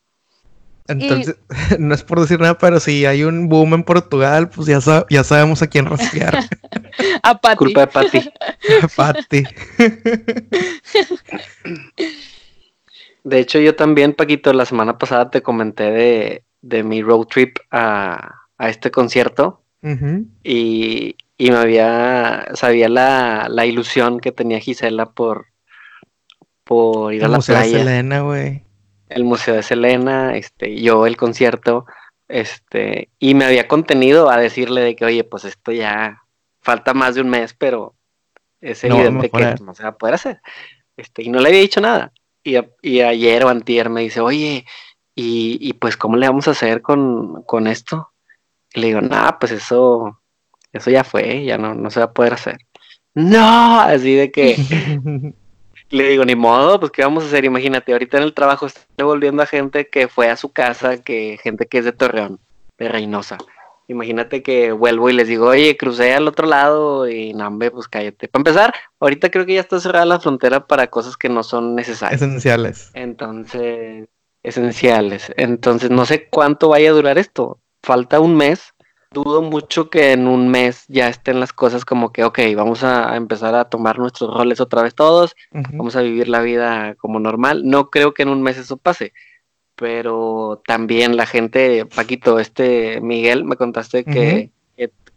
Entonces, no es por decir nada, pero si hay un boom en Portugal, pues ya, ya sabemos a quién rastrear. a Pati. Culpa de Pati. Pati. De hecho, yo también, Paquito, la semana pasada te comenté de, mi road trip a, este concierto. y, me había, sabía la, ilusión que tenía Gisela por, por ir a la Museo playa. De Selena, güey. El Museo de Selena, este, yo el concierto, este, y me había contenido a decirle de que, oye, pues esto ya falta más de un mes, pero es evidente que no se va a poder hacer. Este, y no le había dicho nada. Y, ayer o antier me dice, oye, y, pues, ¿cómo le vamos a hacer con, esto? Y le digo, nada, pues eso, eso ya fue, ya no, no se va a poder hacer. No, así de que le digo, ni modo, pues qué vamos a hacer, imagínate, ahorita en el trabajo estoy devolviendo a gente que fue a su casa, que gente que es de Torreón, de Reynosa. Imagínate que vuelvo y les digo, oye, crucé al otro lado y nambe, pues cállate. Para empezar, ahorita creo que ya está cerrada la frontera para cosas que no son necesarias. Esenciales. Entonces, esenciales. Entonces, no sé cuánto vaya a durar esto. Falta un mes. Dudo mucho que en un mes ya estén las cosas como que, ok, vamos a empezar a tomar nuestros roles otra vez todos, vamos a vivir la vida como normal. No creo que en un mes eso pase pero también la gente, Paquito, este Miguel, me contaste que,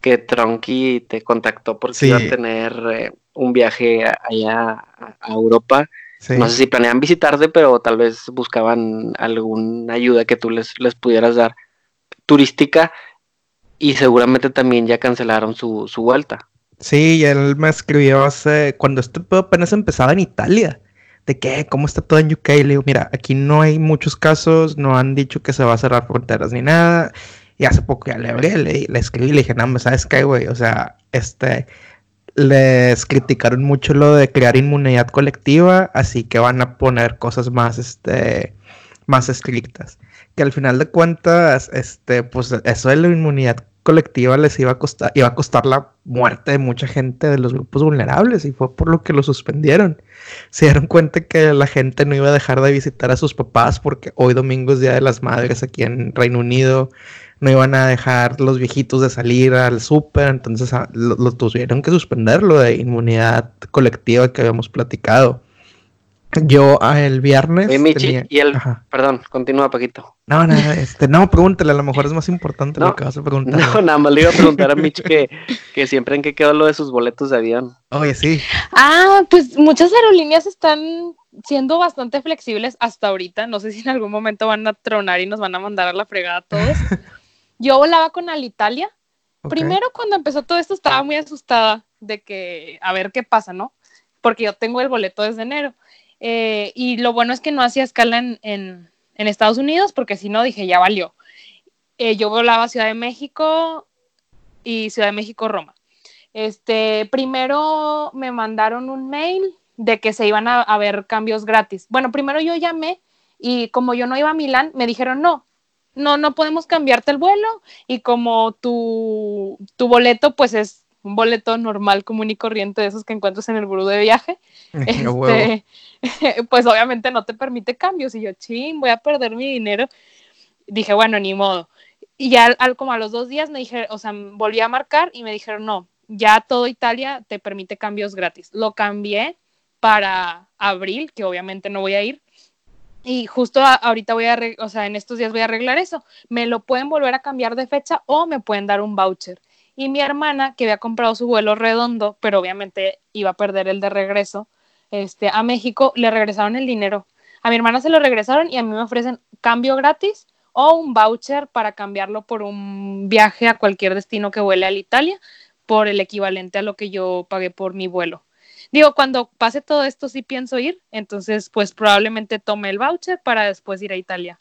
que, Tronky te contactó porque iba a tener eh, un viaje allá a, Europa. No sé si planean visitarte, pero tal vez buscaban alguna ayuda que tú les, les pudieras dar turística y seguramente también ya cancelaron su, su vuelta. Sí, él me escribió hace cuando este apenas empezaba en Italia de qué, cómo está todo en UK. Le digo, mira, aquí no hay muchos casos, no han dicho que se va a cerrar fronteras ni nada. Y hace poco ya le hablé, le, le escribí, le dije, no, ¿sabes qué, güey? O sea, este, les criticaron mucho lo de crear inmunidad colectiva, así que van a poner cosas más, este, más estrictas. Que al final de cuentas, este, pues eso de la inmunidad colectiva les iba a costar, iba a costar la muerte de mucha gente de los grupos vulnerables y fue por lo que lo suspendieron. Se dieron cuenta que la gente no iba a dejar de visitar a sus papás porque hoy domingo es Día de las Madres aquí en Reino Unido, no iban a dejar los viejitos de salir al súper, entonces ah, lo, tuvieron que suspender lo de inmunidad colectiva que habíamos platicado. Yo ah, el viernes. Oye, Michi, y el. Perdón, continúa, Paquito. No, no, este, no, pregúntale, a lo mejor es más importante lo que vas a preguntar. No, nada más le iba a preguntar a Michi que, que siempre en qué quedó lo de sus boletos de avión. Oye, sí. Ah, pues muchas aerolíneas están siendo bastante flexibles hasta ahorita. No sé si en algún momento van a tronar y nos van a mandar a la fregada a todos. Yo volaba con Alitalia. Primero, cuando empezó todo esto, estaba muy asustada de que, a ver qué pasa, ¿no? Porque yo tengo el boleto desde enero. Eh, y lo bueno es que no hacía escala en, Estados Unidos, porque si no, dije, ya valió. Eh, yo volaba Ciudad de México y Ciudad de México-Roma. Este, primero me mandaron un mail de que se iban a, a, ver cambios gratis. Bueno, primero yo llamé y como yo no iba a Milán, me dijeron, no, no, no podemos cambiarte el vuelo y como tu, tu boleto pues es un boleto normal, común y corriente de esos que encuentras en el buró de viaje, este, pues obviamente no te permite cambios. Y yo, ching, voy a perder mi dinero. Dije, bueno, ni modo. Y ya al, como a los dos días me dije, o sea, volví a marcar y me dijeron, no, ya todo Italia te permite cambios gratis. Lo cambié para abril, que obviamente no voy a ir. Y justo ahorita voy a, o sea, en estos días voy a arreglar eso. Me lo pueden volver a cambiar de fecha o me pueden dar un voucher. Y mi hermana, que había comprado su vuelo redondo, pero obviamente iba a perder el de regreso este, a México, le regresaron el dinero. A mi hermana se lo regresaron y a mí me ofrecen cambio gratis o un voucher para cambiarlo por un viaje a cualquier destino que vuele a Italia por el equivalente a lo que yo pagué por mi vuelo. Digo, cuando pase todo esto sí pienso ir, entonces pues probablemente tome el voucher para después ir a Italia.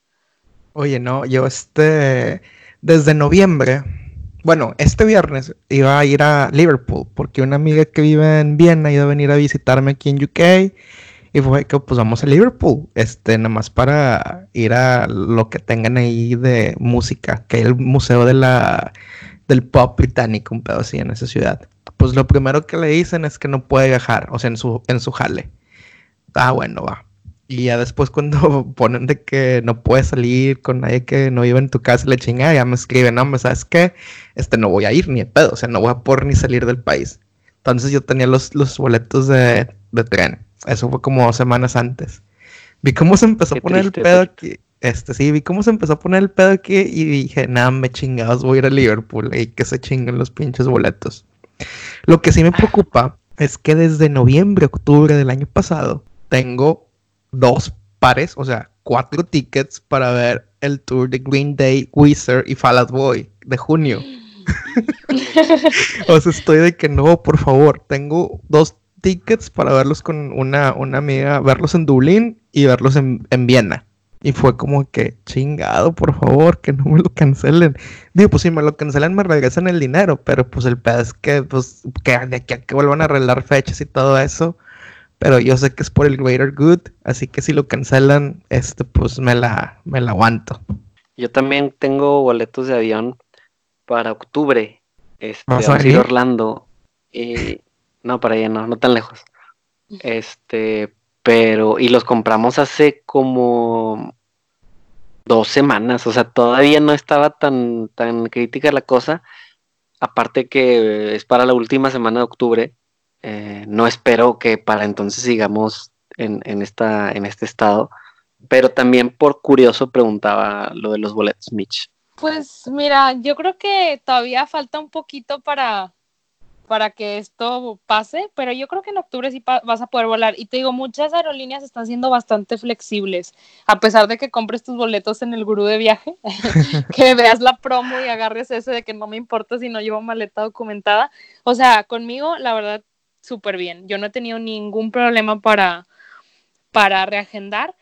Oye, no, yo este, desde noviembre bueno, este viernes iba a ir a Liverpool porque una amiga que vive en Viena iba a venir a visitarme aquí en UK y fue que pues vamos a Liverpool, este, nada más para ir a lo que tengan ahí de música, que hay el museo de la del pop británico, un pedo así en esa ciudad. Pues lo primero que le dicen es que no puede viajar, o sea, en su, en su jale. Ah, bueno, va. Y ya después cuando ponen de que no puedes salir con nadie que no vive en tu casa, le chinga, ya me escriben, no, me sabes qué, este no voy a ir ni de pedo, o sea, no voy a poder ni salir del país. Entonces yo tenía los, los boletos de, de tren. Eso fue como semanas antes. Vi cómo se empezó a poner el pedo aquí. Este, sí, vi cómo se empezó a poner el pedo aquí y dije, nada, me chingados, voy a ir a Liverpool y que se chinguen los pinches boletos. Lo que sí me preocupa es que desde noviembre, octubre del año pasado, tengo dos pares, o sea, cuatro tickets para ver el tour de Green Day, Wizard y Fall Out Boy de junio. o sea, estoy de que no, por favor, tengo dos tickets para verlos con una, una amiga, verlos en Dublín y verlos en, en Viena. Y fue como que, chingado, por favor, que no me lo cancelen. Digo, pues si me lo cancelan me regresan el dinero, pero pues el pedo es que, pues, que de aquí a que vuelvan a arreglar fechas y todo eso, pero yo sé que es por el greater good, así que si lo cancelan, este, pues me la, me la aguanto. Yo también tengo boletos de avión para octubre. Este, vamos a ir a Orlando. Y, no, para allá no, no tan lejos. Este, pero, y los compramos hace como dos semanas, o sea, todavía no estaba tan, tan crítica la cosa. Aparte que es para la última semana de octubre eh, no espero que para entonces sigamos en, esta, en este estado, pero también por curioso preguntaba lo de los boletos, Mitch. Pues mira, yo creo que todavía falta un poquito para, para que esto pase, pero yo creo que en octubre sí vas a poder volar. Y te digo, muchas aerolíneas están siendo bastante flexibles, a pesar de que compres tus boletos en el gurú de viaje, que veas la promo y agarres ese de que no me importa si no llevo maleta documentada. O sea, conmigo, la verdad, súper bien. Yo no he tenido ningún problema para, para reagendar.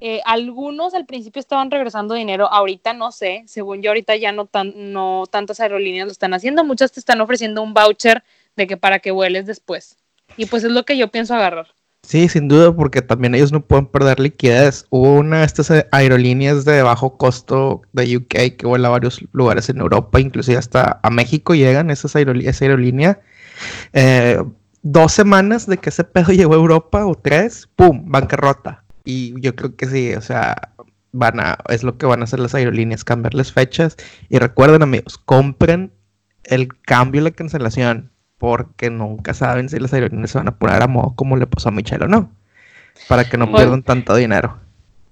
Eh, algunos al principio estaban regresando dinero, ahorita no sé, según yo ahorita ya no, tan, no tantas aerolíneas lo están haciendo, muchas te están ofreciendo un voucher de que para que vueles después. Y pues es lo que yo pienso agarrar. Sí, sin duda, porque también ellos no pueden perder liquidez. Hubo una de estas aerolíneas de bajo costo de UK que vuela a varios lugares en Europa, inclusive hasta a México llegan esas aerolíneas, esa aerolínea. Eh, dos semanas de que ese pedo llegó a Europa o tres, ¡pum! bancarrota. Y yo creo que sí, o sea, van a, es lo que van a hacer las aerolíneas, cambiarles fechas. Y recuerden, amigos, compren el cambio y la cancelación porque nunca saben si las aerolíneas se van a poner a modo como le pasó a Michelle o no, para que no pierdan tanto dinero.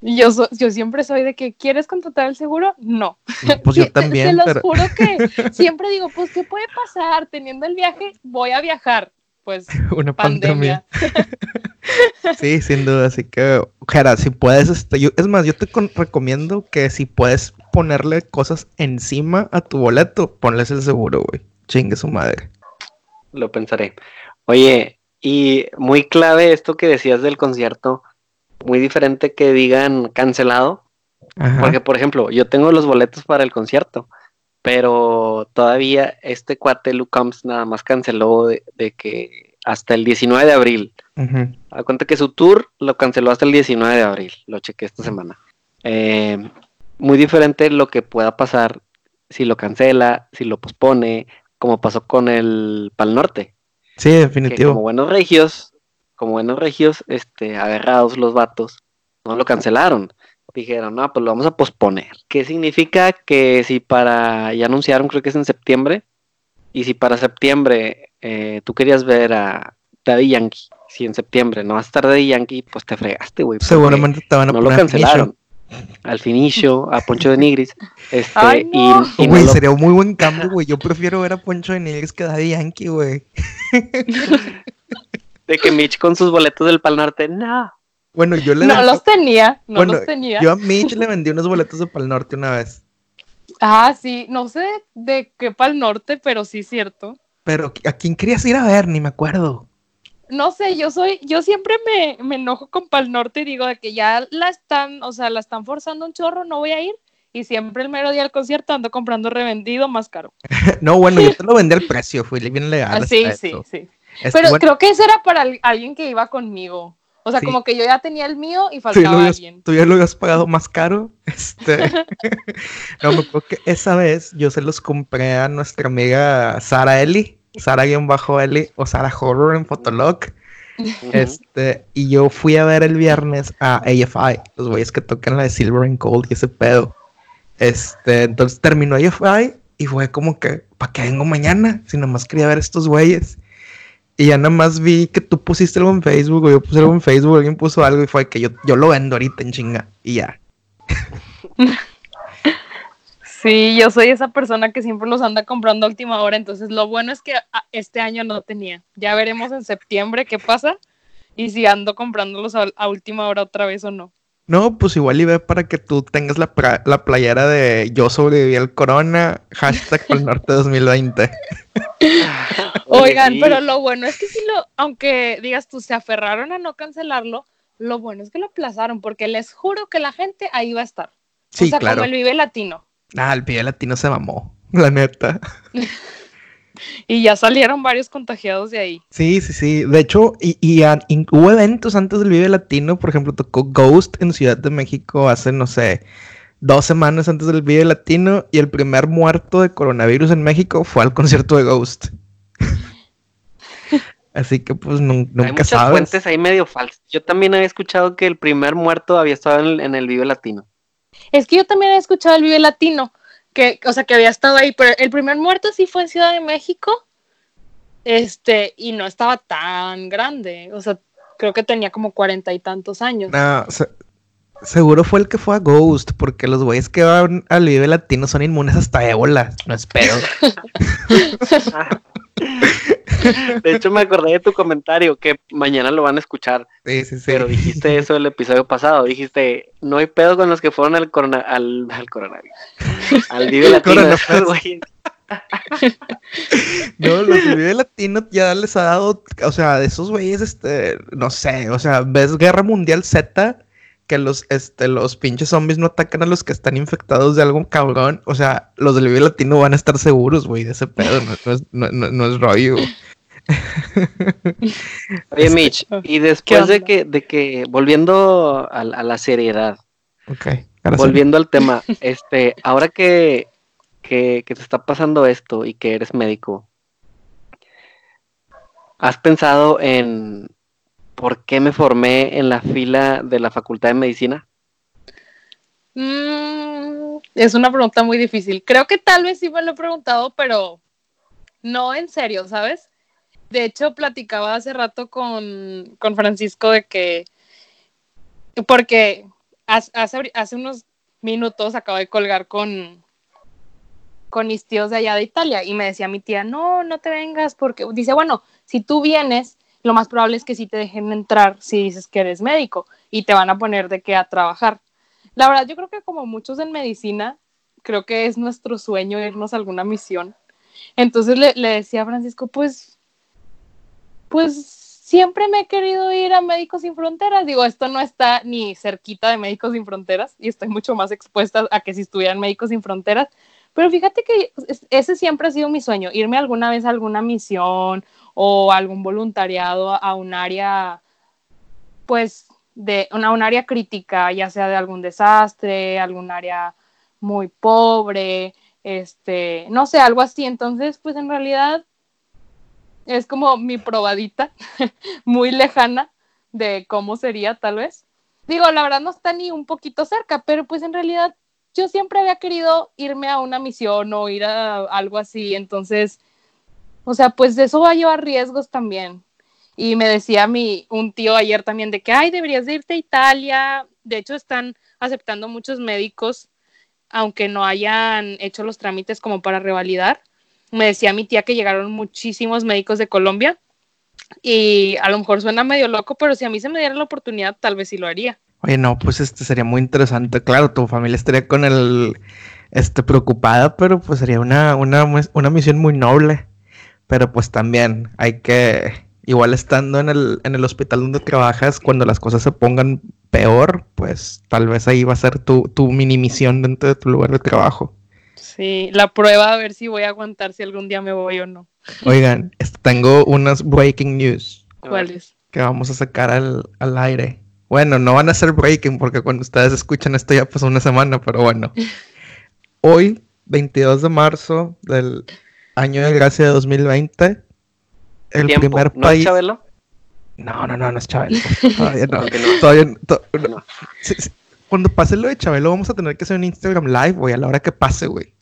Yo, yo siempre soy de que, ¿quieres contratar el seguro? No. pues yo también. Se los juro que siempre digo, pues, ¿qué puede pasar? Teniendo el viaje, voy a viajar. Pues, una pandemia. sí, sin duda. Así que, Jera, si puedes, este, yo, es más, yo te recomiendo que si puedes ponerle cosas encima a tu boleto, ponles el seguro, güey. Chingue su madre lo pensaré. Oye, y muy clave esto que decías del concierto, muy diferente que digan cancelado, porque por ejemplo, yo tengo los boletos para el concierto, pero todavía este cuate Lucams nada más canceló de, que hasta el 19 de abril. A cuenta que su tour lo canceló hasta el 19 de abril, lo chequé esta semana. Eh, muy diferente lo que pueda pasar si lo cancela, si lo pospone, como pasó con el Pal Norte. Sí, definitivo. como buenos regios, como buenos regios, este, agarrados los vatos, no lo cancelaron. Dijeron, no, pues lo vamos a posponer. ¿Qué significa que si para, ya anunciaron, creo que es en septiembre, y si para septiembre eh, tú querías ver a Daddy Yankee, si en septiembre no vas a estar Daddy Yankee, pues te fregaste, güey. Seguramente te van a no lo cancelaron al finicio a Poncho de Nigris. Este, y, güey, sería un muy buen cambio, güey. Yo prefiero ver a Poncho de Nigris que a Daddy Yankee, güey. de que Mitch con sus boletos del Pal Norte, no. Bueno, yo le No los tenía, no los tenía. Yo a Mitch le vendí unos boletos de Pal Norte una vez. Ah, sí, no sé de qué Pal Norte, pero sí cierto. Pero ¿a quién querías ir a ver? Ni me acuerdo no sé, yo soy, yo siempre me, enojo con Pal Norte y digo de que ya la están, o sea, la están forzando un chorro, no voy a ir. Y siempre el mero día del concierto ando comprando revendido más caro. no, bueno, yo te lo vendí al precio, fue bien legal. Ah, sí, sí, sí. Pero creo que eso era para alguien que iba conmigo. O sea, como que yo ya tenía el mío y faltaba alguien. Tú ya lo habías pagado más caro. Este... no, me acuerdo que esa vez yo se los compré a nuestra amiga Sara Eli. Sara-Eli o Sara Horror en Fotolog. Este, y yo fui a ver el viernes a AFI, los güeyes que tocan la de Silver and Gold y ese pedo. Este, entonces terminó AFI y fue como que, ¿para qué vengo mañana? Si nomás quería ver estos güeyes. Y ya nada más vi que tú pusiste algo en Facebook, o yo puse algo en Facebook, alguien puso algo y fue que yo, yo lo vendo ahorita en chinga. Y ya. Sí, yo soy esa persona que siempre los anda comprando a última hora, entonces lo bueno es que ah, este año no tenía. Ya veremos en septiembre qué pasa y si ando comprándolos a, última hora otra vez o no. No, pues igual y ve para que tú tengas la, la playera de yo sobreviví al corona, hashtag el norte 2020. Oigan, pero lo bueno es que si lo, aunque digas tú, se aferraron a no cancelarlo, lo bueno es que lo aplazaron, porque les juro que la gente ahí va a estar. Sí, o sea, claro. como el Vive Latino. Ah, el Vive Latino se mamó, la neta. y ya salieron varios contagiados de ahí. Sí, sí, sí. De hecho, y, y, hubo eventos antes del Vive Latino. Por ejemplo, tocó Ghost en Ciudad de México hace, no sé, dos semanas antes del Vive Latino. Y el primer muerto de coronavirus en México fue al concierto de Ghost. Así que pues nunca hay muchas fuentes ahí medio falsas. Yo también había escuchado que el primer muerto había estado en el, en el Vive Latino. Es que yo también he escuchado el Vive Latino, que, o sea, que había estado ahí, pero el primer muerto sí fue en Ciudad de México, este, y no estaba tan grande, o sea, creo que tenía como cuarenta y tantos años. No, seguro fue el que fue a Ghost, porque los güeyes que van al Vive Latino son inmunes hasta ébola, no espero. De hecho, me acordé de tu comentario que mañana lo van a escuchar. Sí, sí, sí. Pero dijiste eso el episodio pasado. Dijiste, no hay pedo con los que fueron al, corona, al, al coronavirus. Al Vive Latino. no, los Vive Latino ya les ha dado, o sea, de esos güeyes, este, no sé, o sea, ves Guerra Mundial Z que los, este, los pinches zombies no atacan a los que están infectados de algún cabrón. O sea, los del Vive Latino van a estar seguros, güey, de ese pedo. No, es, no, no, es rollo. Oye, Mitch, y después de que, de que, volviendo a, la seriedad, volviendo al tema, este, ahora que, que, que te está pasando esto y que eres médico, ¿has pensado en por qué me formé en la fila de la Facultad de Medicina? Mm, es una pregunta muy difícil. Creo que tal vez sí me lo he preguntado, pero no en serio, ¿sabes? De hecho, platicaba hace rato con, Francisco de que, porque hace, hace unos minutos acabo de colgar con, con mis tíos de allá de Italia y me decía mi tía, no, no te vengas porque dice, bueno, si tú vienes, lo más probable es que sí te dejen entrar si dices que eres médico y te van a poner de qué a trabajar. La verdad, yo creo que como muchos en medicina, creo que es nuestro sueño irnos a alguna misión. Entonces le, le decía a Francisco, pues, pues siempre me he querido ir a Médicos Sin Fronteras. Digo, esto no está ni cerquita de Médicos Sin Fronteras y estoy mucho más expuesta a que si estuvieran Médicos Sin Fronteras. Pero fíjate que ese siempre ha sido mi sueño, irme alguna vez a alguna misión o algún voluntariado a un área, pues, de una, un área crítica, ya sea de algún desastre, algún área muy pobre, este, no sé, algo así. Entonces, pues en realidad es como mi probadita, muy lejana de cómo sería tal vez. Digo, la verdad no está ni un poquito cerca, pero pues en realidad yo siempre había querido irme a una misión o ir a algo así, entonces, o sea, pues eso va a llevar riesgos también. Y me decía mi, un tío ayer también de que, ay, deberías de irte a Italia. De hecho, están aceptando muchos médicos, aunque no hayan hecho los trámites como para revalidar. Me decía mi tía que llegaron muchísimos médicos de Colombia y a lo mejor suena medio loco, pero si a mí se me diera la oportunidad, tal vez sí lo haría. Oye, no, pues este sería muy interesante. Claro, tu familia estaría con el, este, preocupada, pero pues sería una, una, una misión muy noble. Pero pues también hay que, igual estando en el, en el hospital donde trabajas, cuando las cosas se pongan peor, pues tal vez ahí va a ser tu, tu mini misión dentro de tu lugar de trabajo. Sí, la prueba a ver si voy a aguantar si algún día me voy o no. Oigan, tengo unas breaking news. ¿Cuáles? Que vamos a sacar al, al, aire. Bueno, no van a ser breaking porque cuando ustedes escuchan esto ya pasó una semana, pero bueno. Hoy, 22 de marzo del año de gracia de 2020, el primer país. ¿No Chabelo? No, no, no, no es Chabelo. Todavía no. Todavía no. Cuando pase lo de Chabelo, vamos a tener que hacer un Instagram live, güey, a la hora que pase, güey.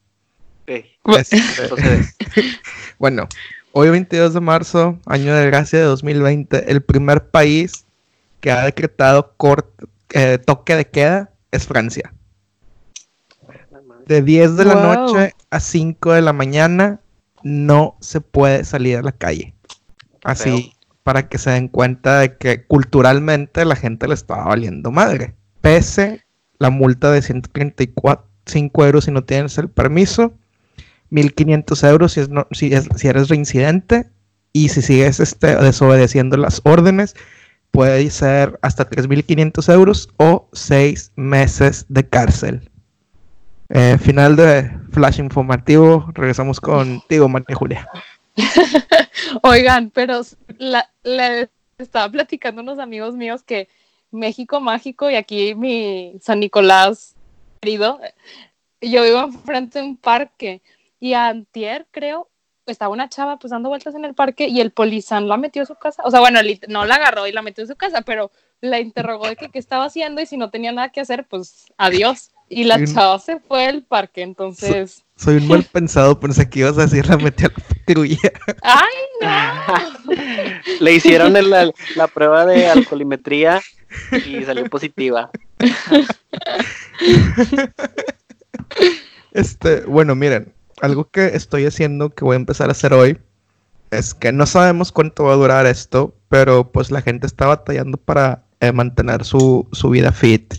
Este, bueno, hoy 22 de marzo, año de gracia de 2020, el primer país que ha decretado eh, toque de queda es Francia. De 10 de la noche a 5 de la mañana no se puede salir a la calle. Así, para que se den cuenta de que culturalmente la gente le estaba valiendo madre. Pese la multa de 135 euros si no tienes el permiso, 1500 euros si, es si, si eres reincidente y si sigues este, desobedeciendo las órdenes, puede ser hasta 3.500 euros o 6 meses de cárcel. Eh, final de flash informativo. Regresamos contigo, María Julia. Oigan, pero la, estaba platicando unos amigos míos que México mágico y aquí mi San Nicolás querido, yo vivo enfrente de un parque y antier creo estaba una chava pues dando vueltas en el parque y el polizán la metió a su casa, o sea, bueno, no la agarró y la metió en su casa, pero la interrogó de qué estaba haciendo y si no tenía nada que hacer, pues adiós. Y la chava se fue al parque, entonces... soy un mal pensado, pensé que ibas a decir la metí a la patrulla. ¡Ay, no! Le hicieron la, la prueba de alcoholimetría y salió positiva. Este, bueno, miren, algo que estoy haciendo, que voy a empezar a hacer hoy, es que no sabemos cuánto va a durar esto, pero pues la gente está batallando para eh, mantener su, su vida fit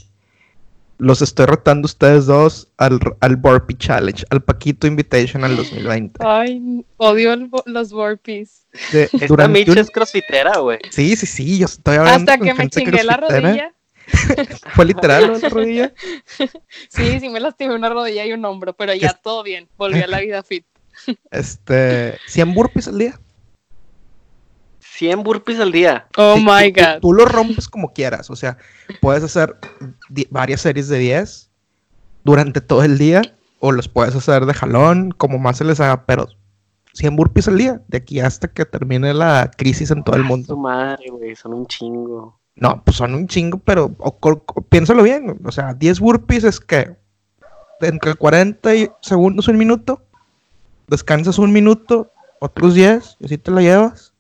los estoy rotando ustedes dos al, al Burpee Challenge, al Paquito Invitation al 2020. Ay, odio los Burpees. Esta Mitch es crossfitera, güey. Sí, sí, sí, yo estoy hablando Hasta que me chingué la rodilla. ¿Fue literal la rodilla? sí, sí me lastimé una rodilla y un hombro, pero ya todo bien, volví a la vida fit. este, ¿100 burpees al día? 100 burpees al día. Oh Sí, my tú- tú- god. Tú, lo rompes como quieras. O sea, puedes hacer varias series de 10 durante todo el día. O los puedes hacer de jalón, como más se les haga. Pero 100 burpees al día. De aquí hasta que termine la crisis en todo el Ah, mundo. Su madre, güey, son un chingo. No, pues son un chingo, pero o- piénsalo bien. O sea, 10 burpees es que entre 40 y- segundos, un minuto. Descansas un minuto, otros 10, y así te la llevas.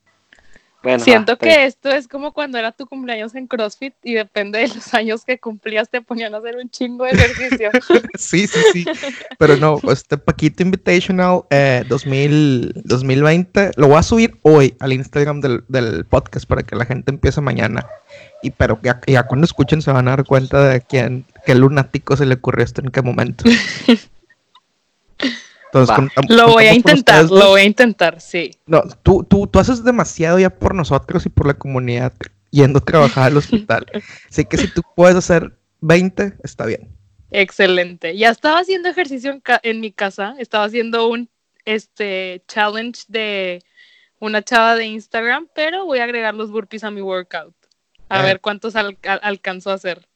Bueno, Siento que esto es como cuando era tu cumpleaños en CrossFit y depende de los años que cumplías te ponían a hacer un chingo de ejercicio. sí, sí, sí. Pero no, este Paquito Invitational eh, 2000, 2020 lo voy a subir hoy al Instagram del, del podcast para que la gente empiece mañana. Y pero ya, ya cuando escuchen se van a dar cuenta de quién, qué lunático se le ocurrió esto en qué momento. Entonces, Lo voy a intentar, lo voy a intentar, sí. No, tú, tú, tú haces demasiado ya por nosotros y por la comunidad yendo a trabajar al hospital. Así que si tú puedes hacer 20, está bien. Excelente. Ya estaba haciendo ejercicio en, ca- en mi casa, estaba haciendo un este challenge de una chava de Instagram, pero voy a agregar los burpees a mi workout. A Eh. ver cuántos al- al- alcanzo a hacer.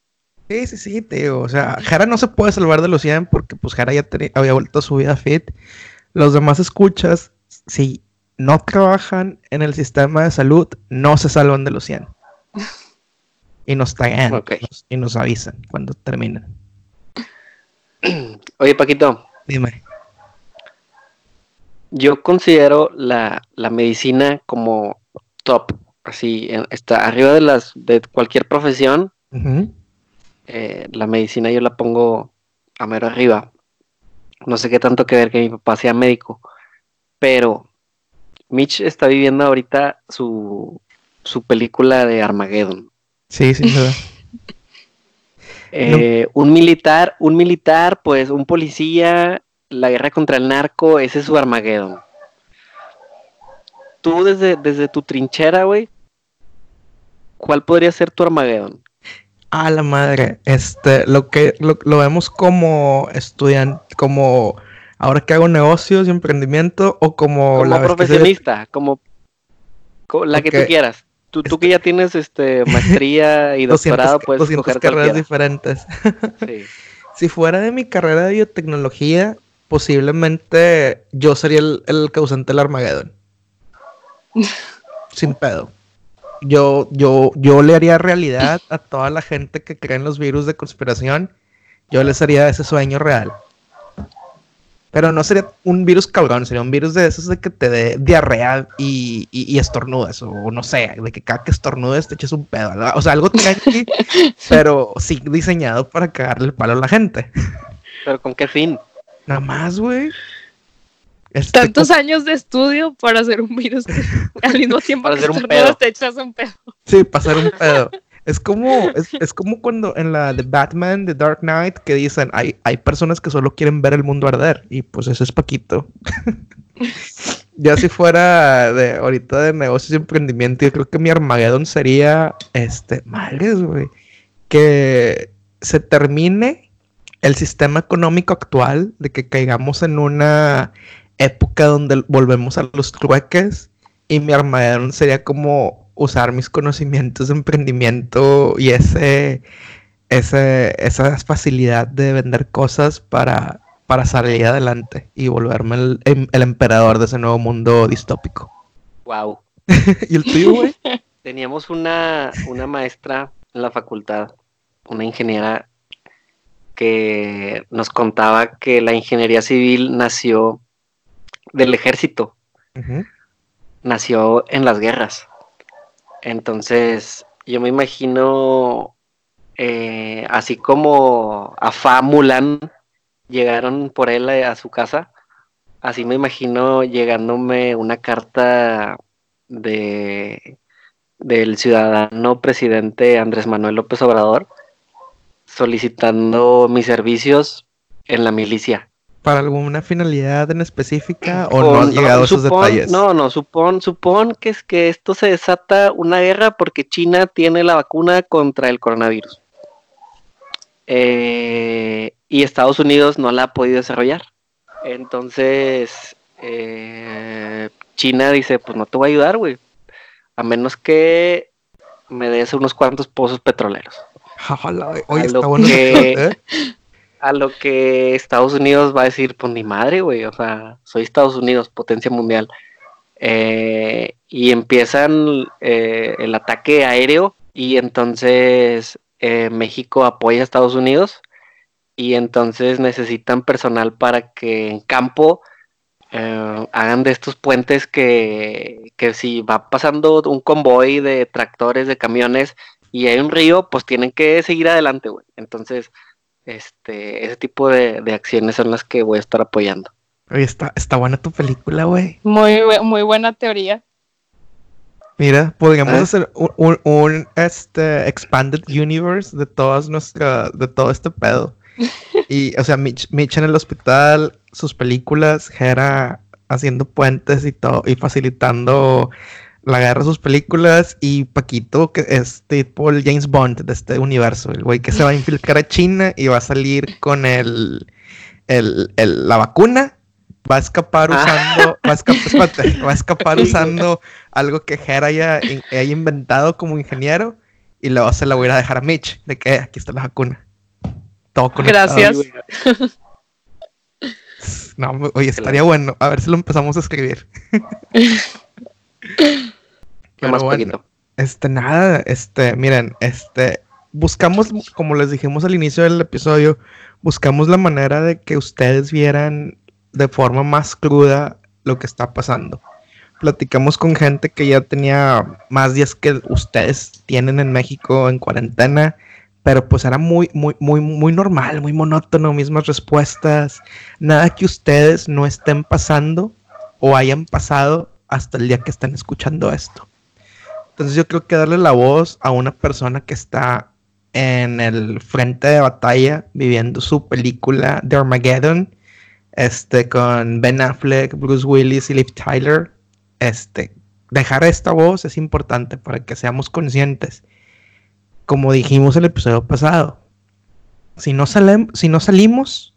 Sí, sí, sí, digo. O sea, Jara no se puede salvar de los 100 porque pues Jara ya había vuelto a su vida fit. Los demás escuchas, si no trabajan en el sistema de salud, no se salvan de los 100. Y nos tagan y nos avisan cuando terminan. Oye, Paquito, Dime. yo considero la, la medicina como top. Así, está arriba de las de cualquier profesión. Eh, la medicina yo la pongo a mero arriba. No sé qué tanto que ver que mi papá sea médico, pero Mitch está viviendo ahorita su, su película de Armageddon. Sí, sí, verdad. Eh, Un militar, un militar, pues un policía, la guerra contra el narco, ese es su Armageddon. Tú desde, desde tu trinchera, güey, ¿cuál podría ser tu Armageddon? A la madre, este, lo que lo, lo vemos como estudiante, como ahora que hago negocios y emprendimiento o como, como la profesionista, como, co- la que tú quieras. Tú, tú que ya tienes este maestría y 200 doctorado, ca- puedes 200 escoger carreras cualquiera. diferentes. Sí. Si fuera de mi carrera de biotecnología, posiblemente yo sería el, el causante del Armagedón. Sin pedo. Yo, yo, yo le haría realidad a toda la gente que cree en los virus de conspiración. Yo les haría ese sueño real. Pero no sería un virus cabrón, sería un virus de esos de que te dé diarrea y, y, y estornudas, o no sé, de que cada que estornudes te eches un pedo. O sea, algo tranqui, pero sí diseñado para cagarle el palo a la gente. Pero ¿con qué fin? Nada más, güey. Este, Tantos años de estudio para hacer un virus que al mismo tiempo Para que hacer un pedo. te echas un pedo. Sí, pasar un pedo. Es como, es, es como cuando en la de Batman, The Dark Knight, que dicen, hay, hay personas que solo quieren ver el mundo arder. Y pues eso es Paquito. ya si fuera de ahorita de negocios y emprendimiento, yo creo que mi Armageddon sería, este, madres, güey. Que se termine el sistema económico actual, de que caigamos en una época donde volvemos a los trueques. Y mi Armageddon sería como usar mis conocimientos de emprendimiento y ese, ese, esa facilidad de vender cosas para, para salir adelante y volverme el, em- el emperador de ese nuevo mundo distópico. Wow. ¿Y el tuyo, güey? Teníamos una, una maestra en la facultad, una ingeniera, que nos contaba que la ingeniería civil nació del ejército, nació en las guerras. Entonces, yo me imagino, eh, así como a Fa Mulan llegaron por él a, a su casa, así me imagino llegándome una carta de del ciudadano presidente Andrés Manuel López Obrador solicitando mis servicios en la milicia. ¿Para alguna finalidad en específica o no Con- has llegado a esos detalles? No, no, supón, supón que es que esto se desata una guerra porque China tiene la vacuna contra el coronavirus. Eh, y Estados Unidos no la ha podido desarrollar. Entonces, eh, China dice, pues no te voy a ayudar, güey. a menos que me des unos cuantos pozos petroleros. Oye, está bueno. que, ¿eh? A lo que Estados Unidos va a decir, pues ni madre, güey, o sea, soy Estados Unidos, potencia mundial. Eh, y empiezan eh, el ataque aéreo y entonces eh, México apoya a Estados Unidos y entonces necesitan personal para que en campo hagan de estos puentes que, que si va pasando un convoy de tractores, de camiones y hay un río, pues tienen que seguir adelante, güey. Entonces, este, ese tipo de, de acciones son las que voy a estar apoyando. Oye, está, está buena tu película, güey. Muy, muy buena teoría. Mira, podríamos ¿Eh? hacer un, un- un, este expanded universe de todas nuestra, de todo este pedo. Y, o sea, Mitch, Mitch en el hospital, sus películas, Hera haciendo puentes y todo, y facilitando la de sus películas, y Paquito, que es tipo el James Bond de este universo, el güey que se va a infiltrar a China y va a salir con el, el, el- la vacuna, va a escapar Ah. usando, va a escapar, espérate, va a escapar usando algo que Hera haya, haya inventado como ingeniero, y luego se la voy a dejar a Mitch, de que "Eh, aquí está la vacuna. Todo conectado. Gracias. No, oye, estaría bueno. A ver si lo empezamos a escribir. ¿Qué Pero más, bueno? Este, nada, este, miren, este, buscamos, como les dijimos al inicio del episodio, buscamos la manera de que ustedes vieran de forma más cruda lo que está pasando. Platicamos con gente que ya tenía más días que ustedes tienen en México en cuarentena, pero pues era muy, muy, muy, muy normal, muy monótono, mismas respuestas, nada que ustedes no estén pasando o hayan pasado hasta el día que estén escuchando esto. Entonces yo creo que darle la voz a una persona que está en el frente de batalla viviendo su película de Armageddon, este, con Ben Affleck, Bruce Willis y Liv Tyler, este, dejar esta voz es importante para que seamos conscientes. Como dijimos el episodio pasado, si no, si no salimos,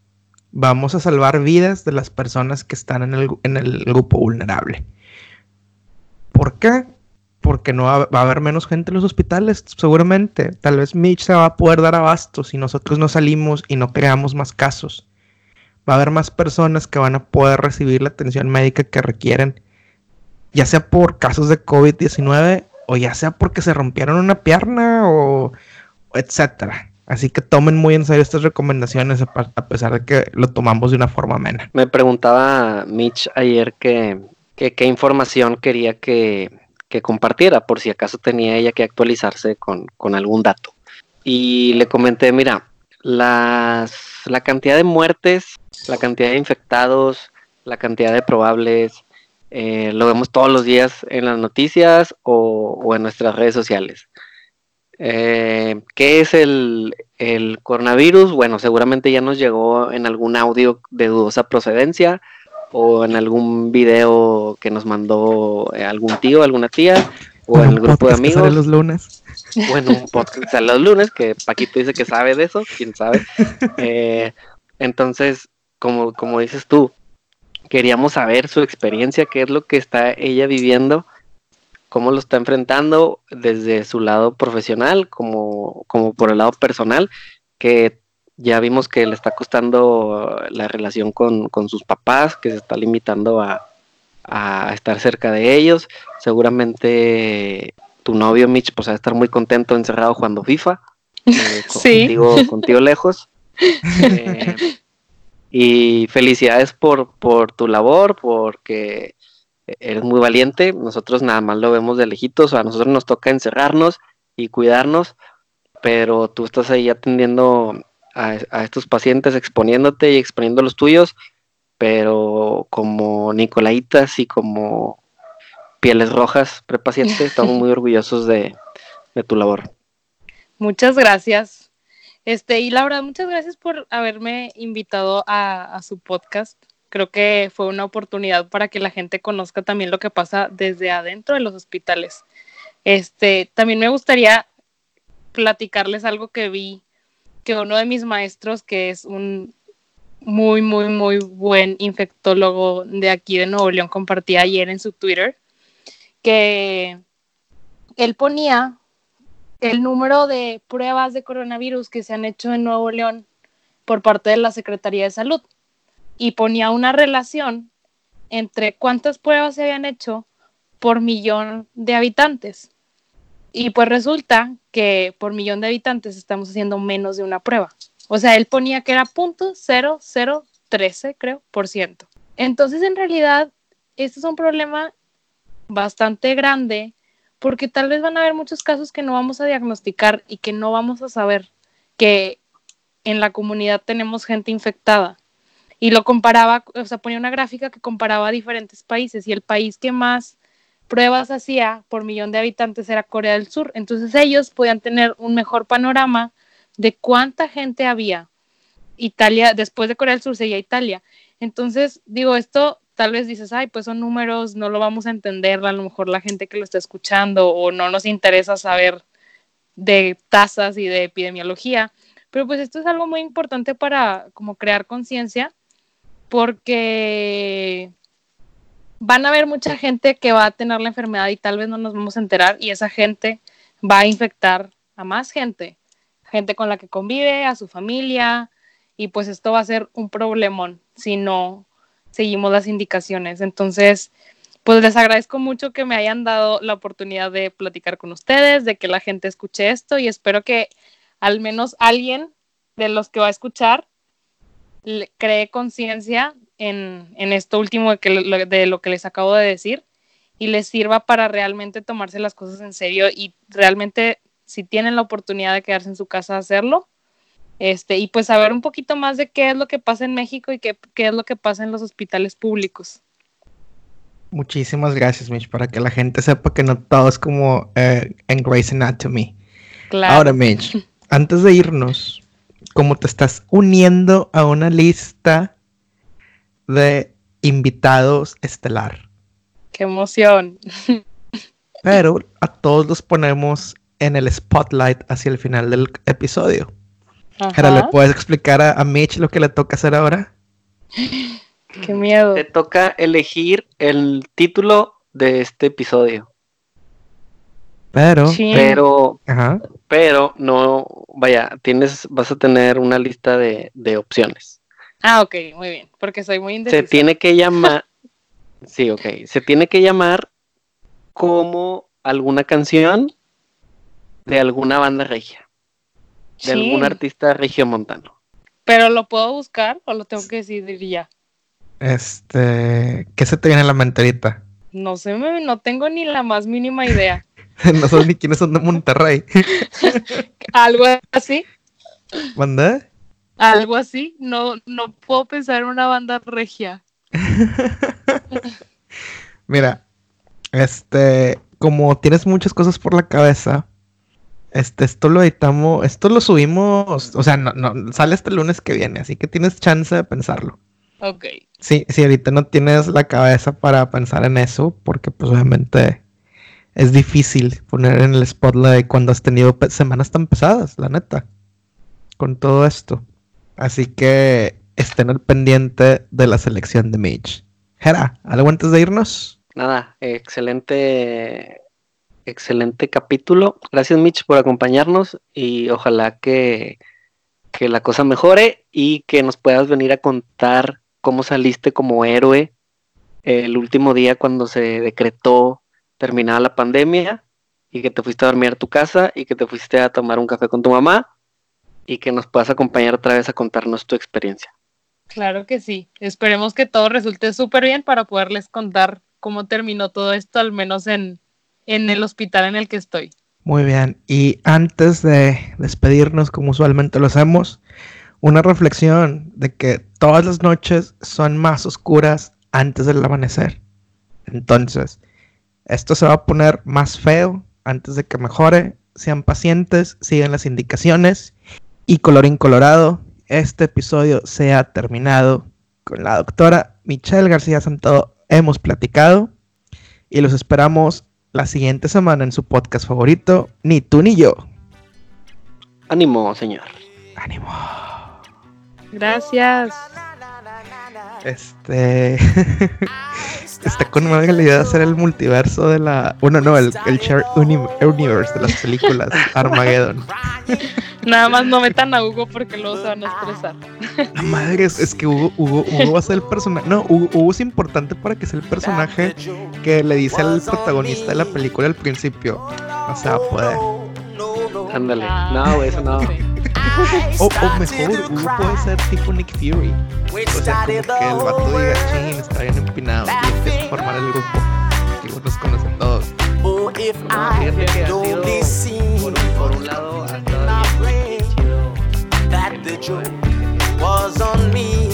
vamos a salvar vidas de las personas que están en el, en el grupo vulnerable. ¿Por qué? Porque no va, a haber menos gente en los hospitales, seguramente. Tal vez Mitch se va a poder dar abasto si nosotros no salimos y no creamos más casos. Va a haber más personas que van a poder recibir la atención médica que requieren, ya sea por casos de COVID-19 o ya sea porque se rompieron una pierna o, o etcétera. Así que tomen muy en serio estas recomendaciones a pesar de que lo tomamos de una forma amena. Me preguntaba Mitch ayer que qué información quería que, que compartiera, por si acaso tenía ella que actualizarse con, con algún dato. Y le comenté, mira, las, la cantidad de muertes, la cantidad de infectados, la cantidad de probables, eh, lo vemos todos los días en las noticias o, en nuestras redes sociales. Eh, ¿Qué es el, el coronavirus? Bueno, seguramente ya nos llegó en algún audio de dudosa procedencia o en algún video que nos mandó eh, algún tío, alguna tía o en el grupo de podcast que sale amigos los lunes. o en un podcast que sale los lunes, que Paquito dice que sabe de eso, quién sabe. Eh, entonces, como, como dices tú, queríamos saber su experiencia, qué es lo que está ella viviendo, cómo lo está enfrentando desde su lado profesional, como, como por el lado personal, que ya vimos que le está costando la relación con, con sus papás, que se está limitando a, a estar cerca de ellos. Seguramente tu novio Mitch pues va a estar muy contento encerrado jugando FIFA. eh, Sí. Contigo, contigo lejos. Eh, y felicidades por, por tu labor, porque eres muy valiente. Nosotros nada más lo vemos de lejitos. A nosotros nos toca encerrarnos y cuidarnos, pero tú estás ahí atendiendo a, a estos pacientes, exponiéndote y exponiendo los tuyos, pero como Nicolaitas y como Pieles Rojas, prepaciente, estamos muy orgullosos de, de tu labor. Muchas gracias. Este, y Laura, muchas gracias por haberme invitado a, a su podcast. Creo que fue una oportunidad para que la gente conozca también lo que pasa desde adentro de los hospitales. Este, también me gustaría platicarles algo que vi que uno de mis maestros, que es un muy, muy, muy buen infectólogo de aquí de Nuevo León, compartía ayer en su Twitter, que él ponía el número de pruebas de coronavirus que se han hecho en Nuevo León por parte de la Secretaría de Salud y ponía una relación entre cuántas pruebas se habían hecho por millón de habitantes. Y pues resulta que por millón de habitantes estamos haciendo menos de una prueba. O sea, él ponía que era punto creo, por ciento. Entonces, en realidad, este es un problema bastante grande porque tal vez van a haber muchos casos que no vamos a diagnosticar y que no vamos a saber que en la comunidad tenemos gente infectada. Y lo comparaba, o sea, ponía una gráfica que comparaba diferentes países y el país que más pruebas hacía por millón de habitantes era Corea del Sur. Entonces ellos podían tener un mejor panorama de cuánta gente había. Italia, después de Corea del Sur seguía Italia. Entonces, digo, esto tal vez dices, ay, pues son números, no lo vamos a entender, a lo mejor la gente que lo está escuchando o no nos interesa saber de tasas y de epidemiología, pero pues esto es algo muy importante para como crear conciencia porque van a haber mucha gente que va a tener la enfermedad y tal vez no nos vamos a enterar y esa gente va a infectar a más gente, gente con la que convive, a su familia y pues esto va a ser un problemón si no seguimos las indicaciones. Entonces, pues les agradezco mucho que me hayan dado la oportunidad de platicar con ustedes, de que la gente escuche esto y espero que al menos alguien de los que va a escuchar cree conciencia en, esto último de, que, de lo que les acabo de decir y les sirva para realmente tomarse las cosas en serio y realmente si tienen la oportunidad de quedarse en su casa hacerlo este, y pues saber un poquito más de qué es lo que pasa en México y qué, es lo que pasa en los hospitales públicos. Muchísimas gracias, Mitch, para que la gente sepa que no todo es como eh, en Grey's Anatomy. Claro. Ahora, Mitch, antes de irnos, como te estás uniendo a una lista de invitados estelar. ¡Qué emoción! Pero a todos los ponemos en el spotlight hacia el final del episodio. Ahora, ¿le puedes explicar a, Mitch lo que le toca hacer ahora? Qué miedo. Te toca elegir el título de este episodio. Pero, pero, pero no, vaya, tienes, vas a tener una lista de, opciones. Ah, ok, muy bien, porque soy muy indecisa. Se tiene que llamar, sí, ok, se tiene que llamar como alguna canción de alguna banda regia de algún artista regiomontano. ¿Pero lo puedo buscar o lo tengo que decidir ya? Este, ¿qué se te viene a la mente ahorita? No sé, no tengo ni la más mínima idea. no sabes ni quiénes son de Monterrey. Algo así. ¿Banda? Algo así. No, no puedo pensar en una banda regia. Mira, este, como tienes muchas cosas por la cabeza, este, esto lo editamos, esto lo subimos, o sea, no, no, sale este lunes que viene, así que tienes chance de pensarlo. Ok. Sí, sí, ahorita no tienes la cabeza para pensar en eso, porque pues obviamente es difícil poner en el spotlight cuando has tenido semanas tan pesadas, la neta, con todo esto. Así que estén al pendiente de la selección de Mitch. Jera, ¿algo antes de irnos? Nada, excelente excelente capítulo. Gracias, Mitch, por acompañarnos y ojalá que, que la cosa mejore y que nos puedas venir a contar cómo saliste como héroe el último día cuando se decretó terminada la pandemia y que te fuiste a dormir a tu casa y que te fuiste a tomar un café con tu mamá y que nos puedas acompañar otra vez a contarnos tu experiencia. Claro que sí. Esperemos que todo resulte súper bien para poderles contar cómo terminó todo esto, al menos en, en el hospital en el que estoy. Muy bien, y antes de despedirnos como usualmente lo hacemos, una reflexión de que todas las noches son más oscuras antes del amanecer. Entonces, esto se va a poner más feo antes de que mejore. Sean pacientes, sigan las indicaciones y colorín colorado, este episodio se ha terminado con la doctora Michelle García Santo. Hemos platicado y los esperamos la siguiente semana en su podcast favorito, Ni tú ni yo. Ánimo, señor. Ánimo. Gracias. Este. está con madre la idea de hacer el multiverso de la. Bueno, no, el, el Shared Universe de las películas Armageddon. Nada más no metan a Hugo porque luego se van a estresar. La madre, es, que Hugo, Hugo, Hugo, va a ser el personaje. No, Hugo, Hugo, es importante para que sea el personaje que le dice al protagonista de la película al principio. O sea, puede. Ándale. No, eso no. O, o, mejor, Hugo puede ser tipo Nick Fury. O sea, como que el vato diga, ching, está bien empinado y empieza a formar el grupo. Que uno nos conoce todos. No, fíjate que ha sido, por, por un lado, ha estado bien chido. That the joke was on me.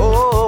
Oh, oh.